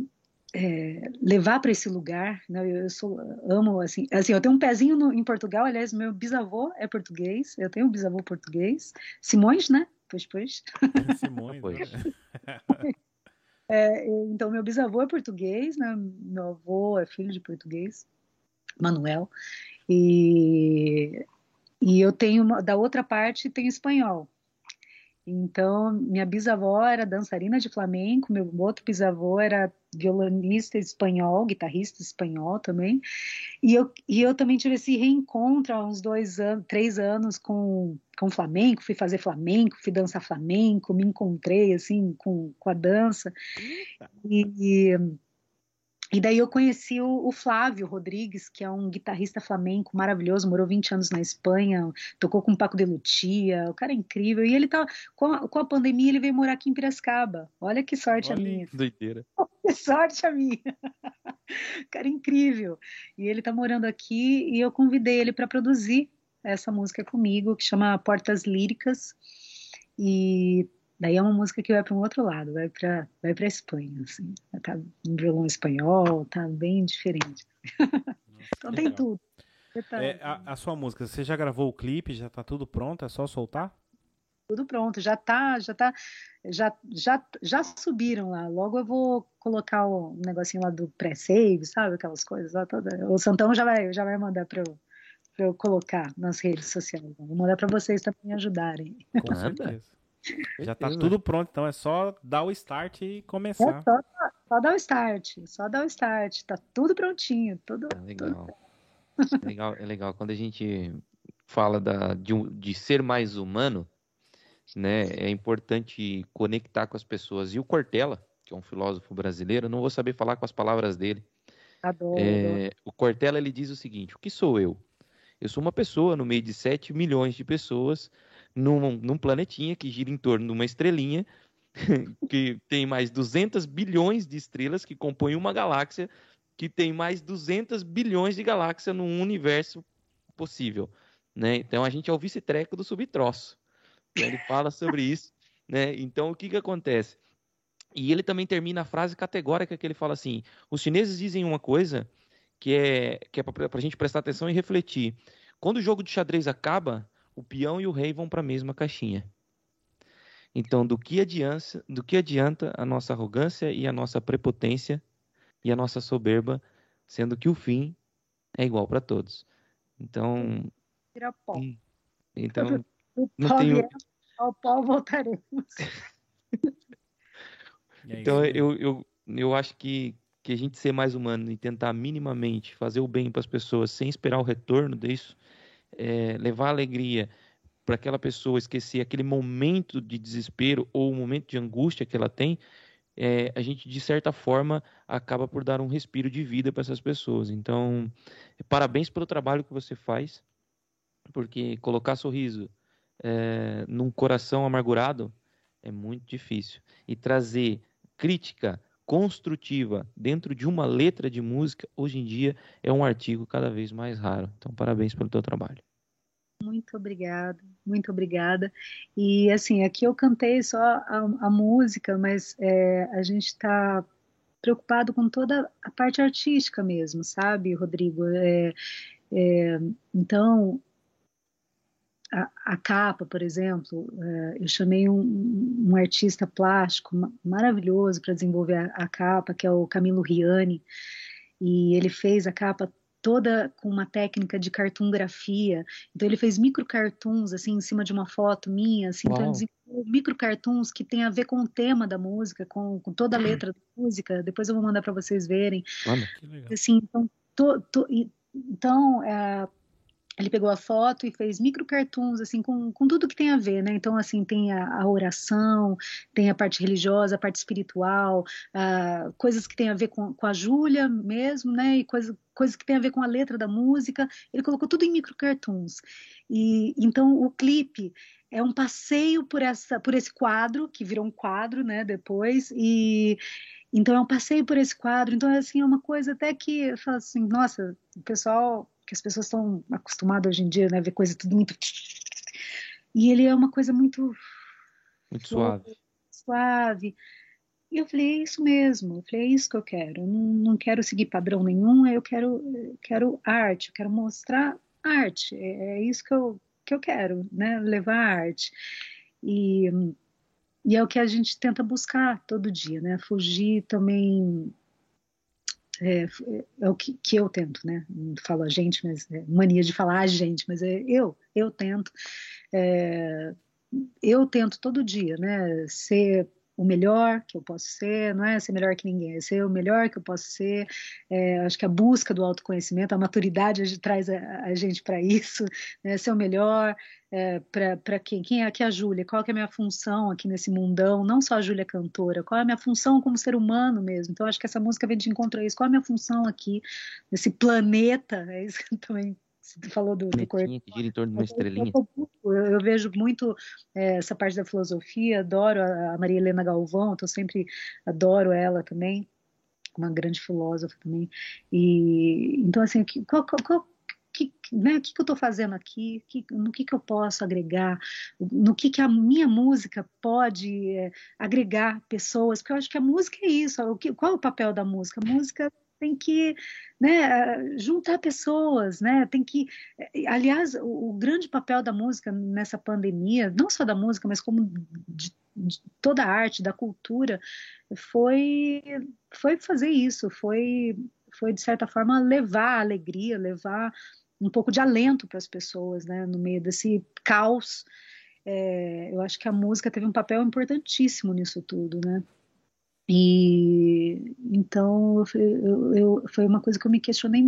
é, levar para esse lugar, né? Eu, eu sou, amo assim, assim, eu tenho um pezinho no, em Portugal, aliás, meu bisavô é português, eu tenho um bisavô português, Simões, né? Pois, pois. Simões, pois. É, então, meu bisavô é português, né? meu avô é filho de português, Manuel, e, e eu tenho, da outra parte, tem espanhol. Então, minha bisavó era dançarina de flamenco, meu outro bisavô era violonista espanhol, guitarrista espanhol também. E eu, e eu também tive esse reencontro há uns dois anos, três anos com, com flamenco, fui fazer flamenco, fui dançar flamenco, me encontrei assim com, com a dança. E, e e daí eu conheci o, o, Flávio Rodrigues, que é um guitarrista flamenco maravilhoso, morou 20 anos na Espanha, tocou com o Paco de Lucia, o cara é incrível. E ele tá, com a, com a pandemia, ele veio morar aqui em Piracicaba. Olha que sorte Olha, a minha. Doideira. Que sorte a minha. cara incrível. E ele tá morando aqui e eu convidei ele para produzir essa música comigo, que chama Portas Líricas. E Daí é uma música que vai para um outro lado, vai para vai para Espanha, assim. Tá um violão espanhol, tá bem diferente. Nossa, então tem tudo. É, a, a, sua música, você já gravou o clipe, já tá tudo pronto, é só soltar? Tudo pronto, já tá, já tá, já, já, já subiram lá. Logo eu vou colocar o negocinho lá do pré-save, sabe? Aquelas coisas lá toda. O Santão já vai, já vai mandar para eu, pra eu colocar nas redes sociais. Vou mandar para vocês também ajudarem. Com certeza. Já tá tudo pronto, então é só dar o start e começar. É só, só dar o start, só dar o start, tá tudo prontinho, tudo. É legal. Tudo... é legal, é legal quando a gente fala da, de, de ser mais humano, né? É importante conectar com as pessoas. E o Cortella, que é um filósofo brasileiro, não vou saber falar com as palavras dele. Adoro. É, o Cortella ele diz o seguinte: o que sou eu? Eu sou uma pessoa no meio de 7 milhões de pessoas num, num planetinha que gira em torno de uma estrelinha que tem mais 200 bilhões de estrelas que compõem uma galáxia que tem mais 200 bilhões de galáxias no universo possível, né? Então a gente é o vice-treco do subtroço. Então, ele fala sobre isso, né? Então o que que acontece? E ele também termina a frase categórica que ele fala assim: os chineses dizem uma coisa que é que é para a gente prestar atenção e refletir. Quando o jogo de xadrez acaba, o peão e o rei vão para a mesma caixinha. Então, do que, adianta, do que adianta a nossa arrogância e a nossa prepotência e a nossa soberba, sendo que o fim é igual para todos. Então. Tira pó. Então. não tenho... Ao pó voltaremos. então, eu, eu, eu acho que que a gente ser mais humano e tentar minimamente fazer o bem para as pessoas sem esperar o retorno disso, é, levar alegria para aquela pessoa esquecer aquele momento de desespero ou o momento de angústia que ela tem, é, a gente de certa forma acaba por dar um respiro de vida para essas pessoas. Então, parabéns pelo trabalho que você faz, porque colocar sorriso é, num coração amargurado é muito difícil e trazer crítica construtiva dentro de uma letra de música hoje em dia é um artigo cada vez mais raro. Então, parabéns pelo teu trabalho. Muito obrigada, muito obrigada. E assim, aqui eu cantei só a, a música, mas é, a gente está preocupado com toda a parte artística mesmo, sabe, Rodrigo? É, é, então, a, a, capa, por exemplo, é, eu chamei um, um, artista plástico maravilhoso para desenvolver a, a, capa, que é o Camilo Riani, e ele fez a capa toda com uma técnica de cartografia. Então ele fez micro cartoons assim em cima de uma foto minha, assim, então ele micro cartoons que tem a ver com o tema da música, com, com toda a letra da música. Depois eu vou mandar para vocês verem. Olha, que legal. Assim, então, to, to, então é, ele pegou a foto e fez micro cartoons assim com, com tudo que tem a ver, né? Então assim tem a, a oração, tem a parte religiosa, a parte espiritual, coisas que tem a ver com, com a Júlia mesmo, né? E coisas que tem a ver com a letra da música. Ele colocou tudo em micro cartoons. E então o clipe é um passeio por essa por esse quadro que virou um quadro, né? Depois e então é um passeio por esse quadro. Então assim é uma coisa até que eu falo assim, nossa, o pessoal que as pessoas estão acostumadas hoje em dia, né, ver coisa tudo muito e ele é uma coisa muito muito suave, suave. E eu falei, é isso mesmo, eu falei, é isso que eu quero. Eu não, quero seguir padrão nenhum, eu quero, quero arte, eu quero mostrar arte. É, é isso que eu, que eu quero, né? Levar arte. E, e é o que a gente tenta buscar todo dia, né? Fugir também é, é, o que, que, eu tento, né? Não falo a gente, mas é mania de falar a gente, mas é eu, eu tento. É, eu tento todo dia, né? Ser o melhor que eu posso ser, não é ser melhor que ninguém, é ser o melhor que eu posso ser. É, acho que a busca do autoconhecimento, a maturidade traz a, a gente para isso, né? ser o melhor. É, para quem? Quem é aqui a Júlia? Qual é a minha função aqui nesse mundão? Não só a Júlia cantora, qual é a minha função como ser humano mesmo? Então, acho que essa música vem de encontro a isso. Qual é a minha função aqui nesse planeta? É isso que também você falou do, do corpo. que gira em torno de uma estrelinha. Eu, eu vejo muito é, essa parte da filosofia, adoro a, a Maria Helena Galvão, eu sempre adoro ela também, uma grande filósofa também. E então assim, qual, qual, qual que, né, o que, que eu estou fazendo aqui, que, no que, que eu posso agregar, no que, que a minha música pode é, agregar pessoas, porque eu acho que a música é isso, o que, qual é o papel da música? A música tem que né, juntar pessoas, né? Tem que, aliás, o, o, grande papel da música nessa pandemia, não só da música, mas como de, de toda a arte, da cultura, foi foi fazer isso, foi foi de certa forma levar alegria, levar um pouco de alento para as pessoas, né? No meio desse caos, é, eu acho que a música teve um papel importantíssimo nisso tudo, né? E então eu, eu, foi uma coisa que eu me questionei,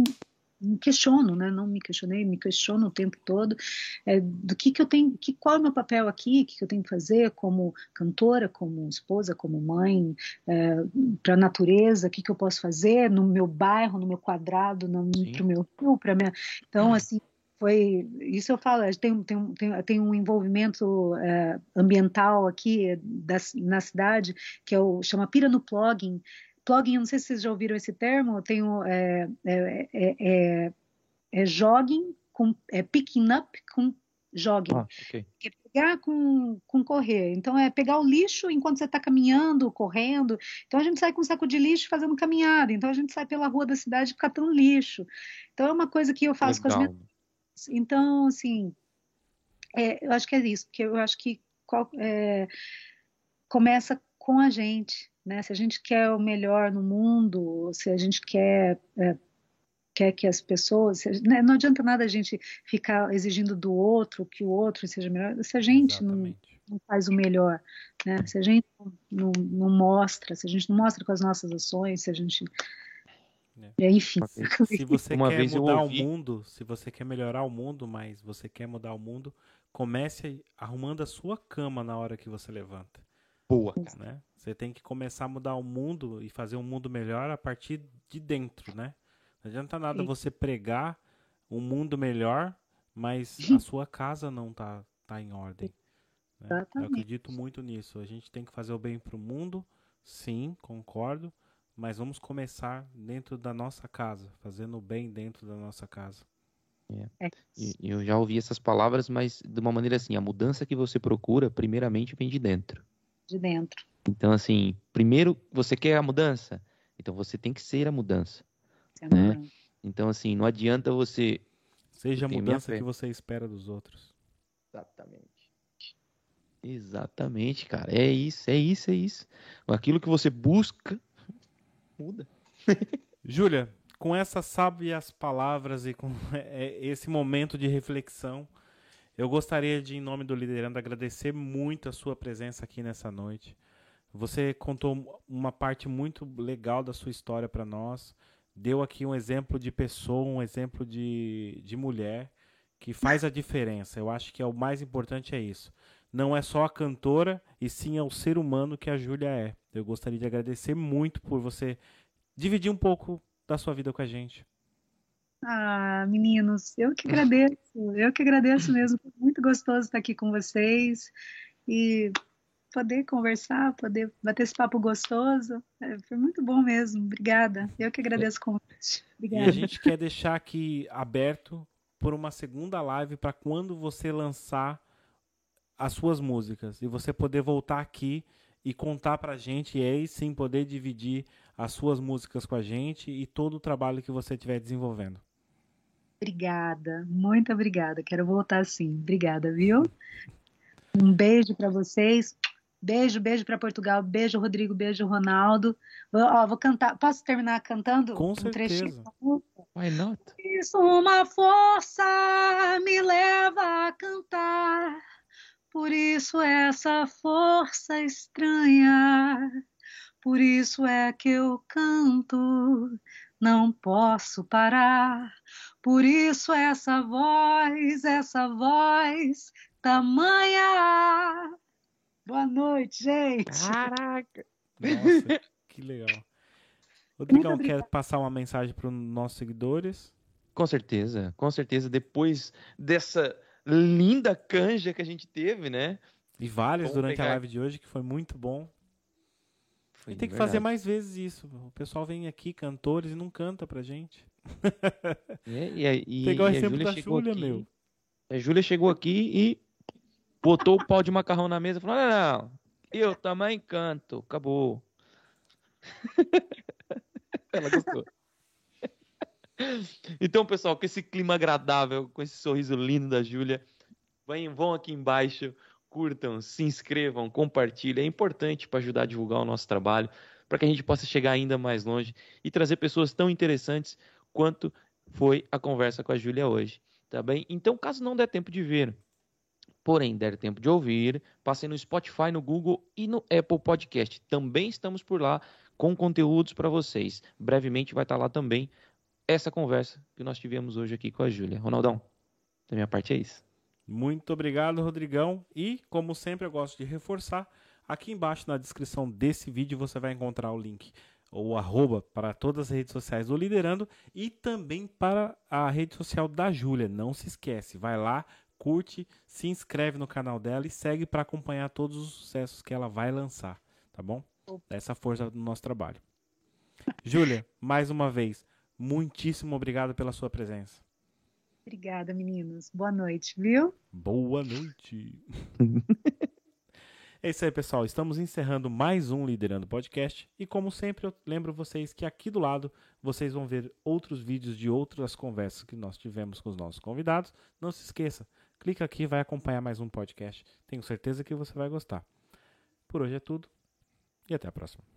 me questiono, né? Não me questionei, me questiono o tempo todo é, do que que eu tenho, que qual é o meu papel aqui, o que, que eu tenho que fazer como cantora, como esposa, como mãe, é, para a natureza, o que que eu posso fazer no meu bairro, no meu quadrado, no, para o meu rio, para minha, então hum. assim foi isso eu falo tem, tem, tem, tem um envolvimento é, ambiental aqui da, na cidade que é o chama pira no plugin plugin não sei se vocês já ouviram esse termo tem é, é, é, é, é jogging com é picking up com jogging. Ah, okay. é pegar com, com correr. Então é pegar o lixo enquanto você está caminhando correndo. Então a gente sai com um saco de lixo fazendo caminhada. Então a gente sai pela rua da cidade catando lixo. Então é uma coisa que eu faço Legal. com as minhas então, assim, é, eu acho que é isso, porque eu acho que é, começa com a gente, né? Se a gente quer o melhor no mundo, se a gente quer é, quer que as pessoas, né? não adianta nada a gente ficar exigindo do outro que o outro seja melhor, se a gente não, não, faz o melhor, né? Se a gente não, não, mostra, se a gente não mostra com as nossas ações, se a gente É. Enfim. Se você Uma quer mudar o mundo, se você quer melhorar o mundo, mas você quer mudar o mundo, comece arrumando a sua cama na hora que você levanta. Boa. Né? Você tem que começar a mudar o mundo e fazer um mundo melhor a partir de dentro, né? Não adianta nada Sim. você pregar um mundo melhor, mas a sua casa não tá, tá em ordem. Né? Eu acredito muito nisso. A gente tem que fazer o bem para o mundo, sim, concordo, mas vamos começar dentro da nossa casa, fazendo o bem dentro da nossa casa. É. É. Eu já ouvi essas palavras, mas de uma maneira assim, a mudança que você procura, primeiramente, vem de dentro. De dentro. Então, assim, primeiro, você quer a mudança? Então você tem que ser a mudança. né? Então, assim, não adianta você. Seja a mudança que você espera dos outros. Exatamente. Exatamente, cara. É isso, é isso, é isso. Aquilo que você busca muda. Júlia, com essas sábias palavras e com é, esse momento de reflexão, eu gostaria de, em nome do Liderando, agradecer muito a sua presença aqui nessa noite. Você contou uma parte muito legal da sua história para nós. Deu aqui um exemplo de pessoa, um exemplo de, de mulher que faz a diferença. Eu acho que é o mais importante é isso. Não é só a cantora, e sim é o ser humano que a Júlia é. Eu gostaria de agradecer muito por você dividir um pouco da sua vida com a gente. Ah, meninos, eu que agradeço, eu que agradeço mesmo. Foi muito gostoso estar aqui com vocês e poder conversar, poder bater esse papo gostoso. É, foi muito bom mesmo. Obrigada. Eu que agradeço o convite. Obrigada. E a gente quer deixar aqui aberto por uma segunda live para quando você lançar as suas músicas e você poder voltar aqui e contar pra gente e aí sim poder dividir as suas músicas com a gente e todo o trabalho que você estiver desenvolvendo. Obrigada, muito obrigada. Quero voltar sim. Obrigada, viu? Um beijo para vocês. Beijo, beijo para Portugal. Beijo, Rodrigo. Beijo, Ronaldo. Vou, ó, vou cantar. Posso terminar cantando? Com um certeza. Trechinho? Why not? Isso, uma força me leva a cantar. Por isso essa força estranha. Por isso é que eu canto. Não posso parar por isso essa voz, essa voz tamanha. Boa noite, gente. Caraca. Nossa, que legal. Rodrigão, quer passar uma mensagem para os nossos seguidores? Com certeza, com certeza. Depois dessa linda canja que a gente teve, né? E várias Vamos durante pegar... a live de hoje, que foi muito bom. Foi e tem que verdade. fazer mais vezes isso. O pessoal vem aqui, cantores, e não canta pra gente. É, e, e, Pegar o exemplo da Júlia, meu. A Júlia chegou aqui e botou o pau de macarrão na mesa e falou: não, não, eu também canto. Acabou. Ela gostou. Então, pessoal, com esse clima agradável, com esse sorriso lindo da Júlia, vão aqui embaixo, curtam, se inscrevam, compartilhem. É importante para ajudar a divulgar o nosso trabalho, para que a gente possa chegar ainda mais longe e trazer pessoas tão interessantes quanto foi a conversa com a Júlia hoje, tá bem? Então, caso não der tempo de ver, porém der tempo de ouvir, passem no Spotify, no Google e no Apple Podcast. Também estamos por lá com conteúdos para vocês. Brevemente vai estar lá também essa conversa que nós tivemos hoje aqui com a Júlia. Ronaldão, da minha parte é isso. Muito obrigado, Rodrigão. E, como sempre, eu gosto de reforçar, aqui embaixo na descrição desse vídeo você vai encontrar o link ou arroba para todas as redes sociais do Liderando e também para a rede social da Júlia. Não se esquece, vai lá, curte, se inscreve no canal dela e segue para acompanhar todos os sucessos que ela vai lançar, tá bom? Essa força do nosso trabalho. Júlia, mais uma vez, muitíssimo obrigado pela sua presença. Obrigada, meninos. Boa noite, viu? Boa noite. É isso aí, pessoal. Estamos encerrando mais um Liderando Podcast. E como sempre, eu lembro vocês que aqui do lado vocês vão ver outros vídeos de outras conversas que nós tivemos com os nossos convidados. Não se esqueça, clica aqui e vai acompanhar mais um podcast. Tenho certeza que você vai gostar. Por hoje é tudo e até a próxima.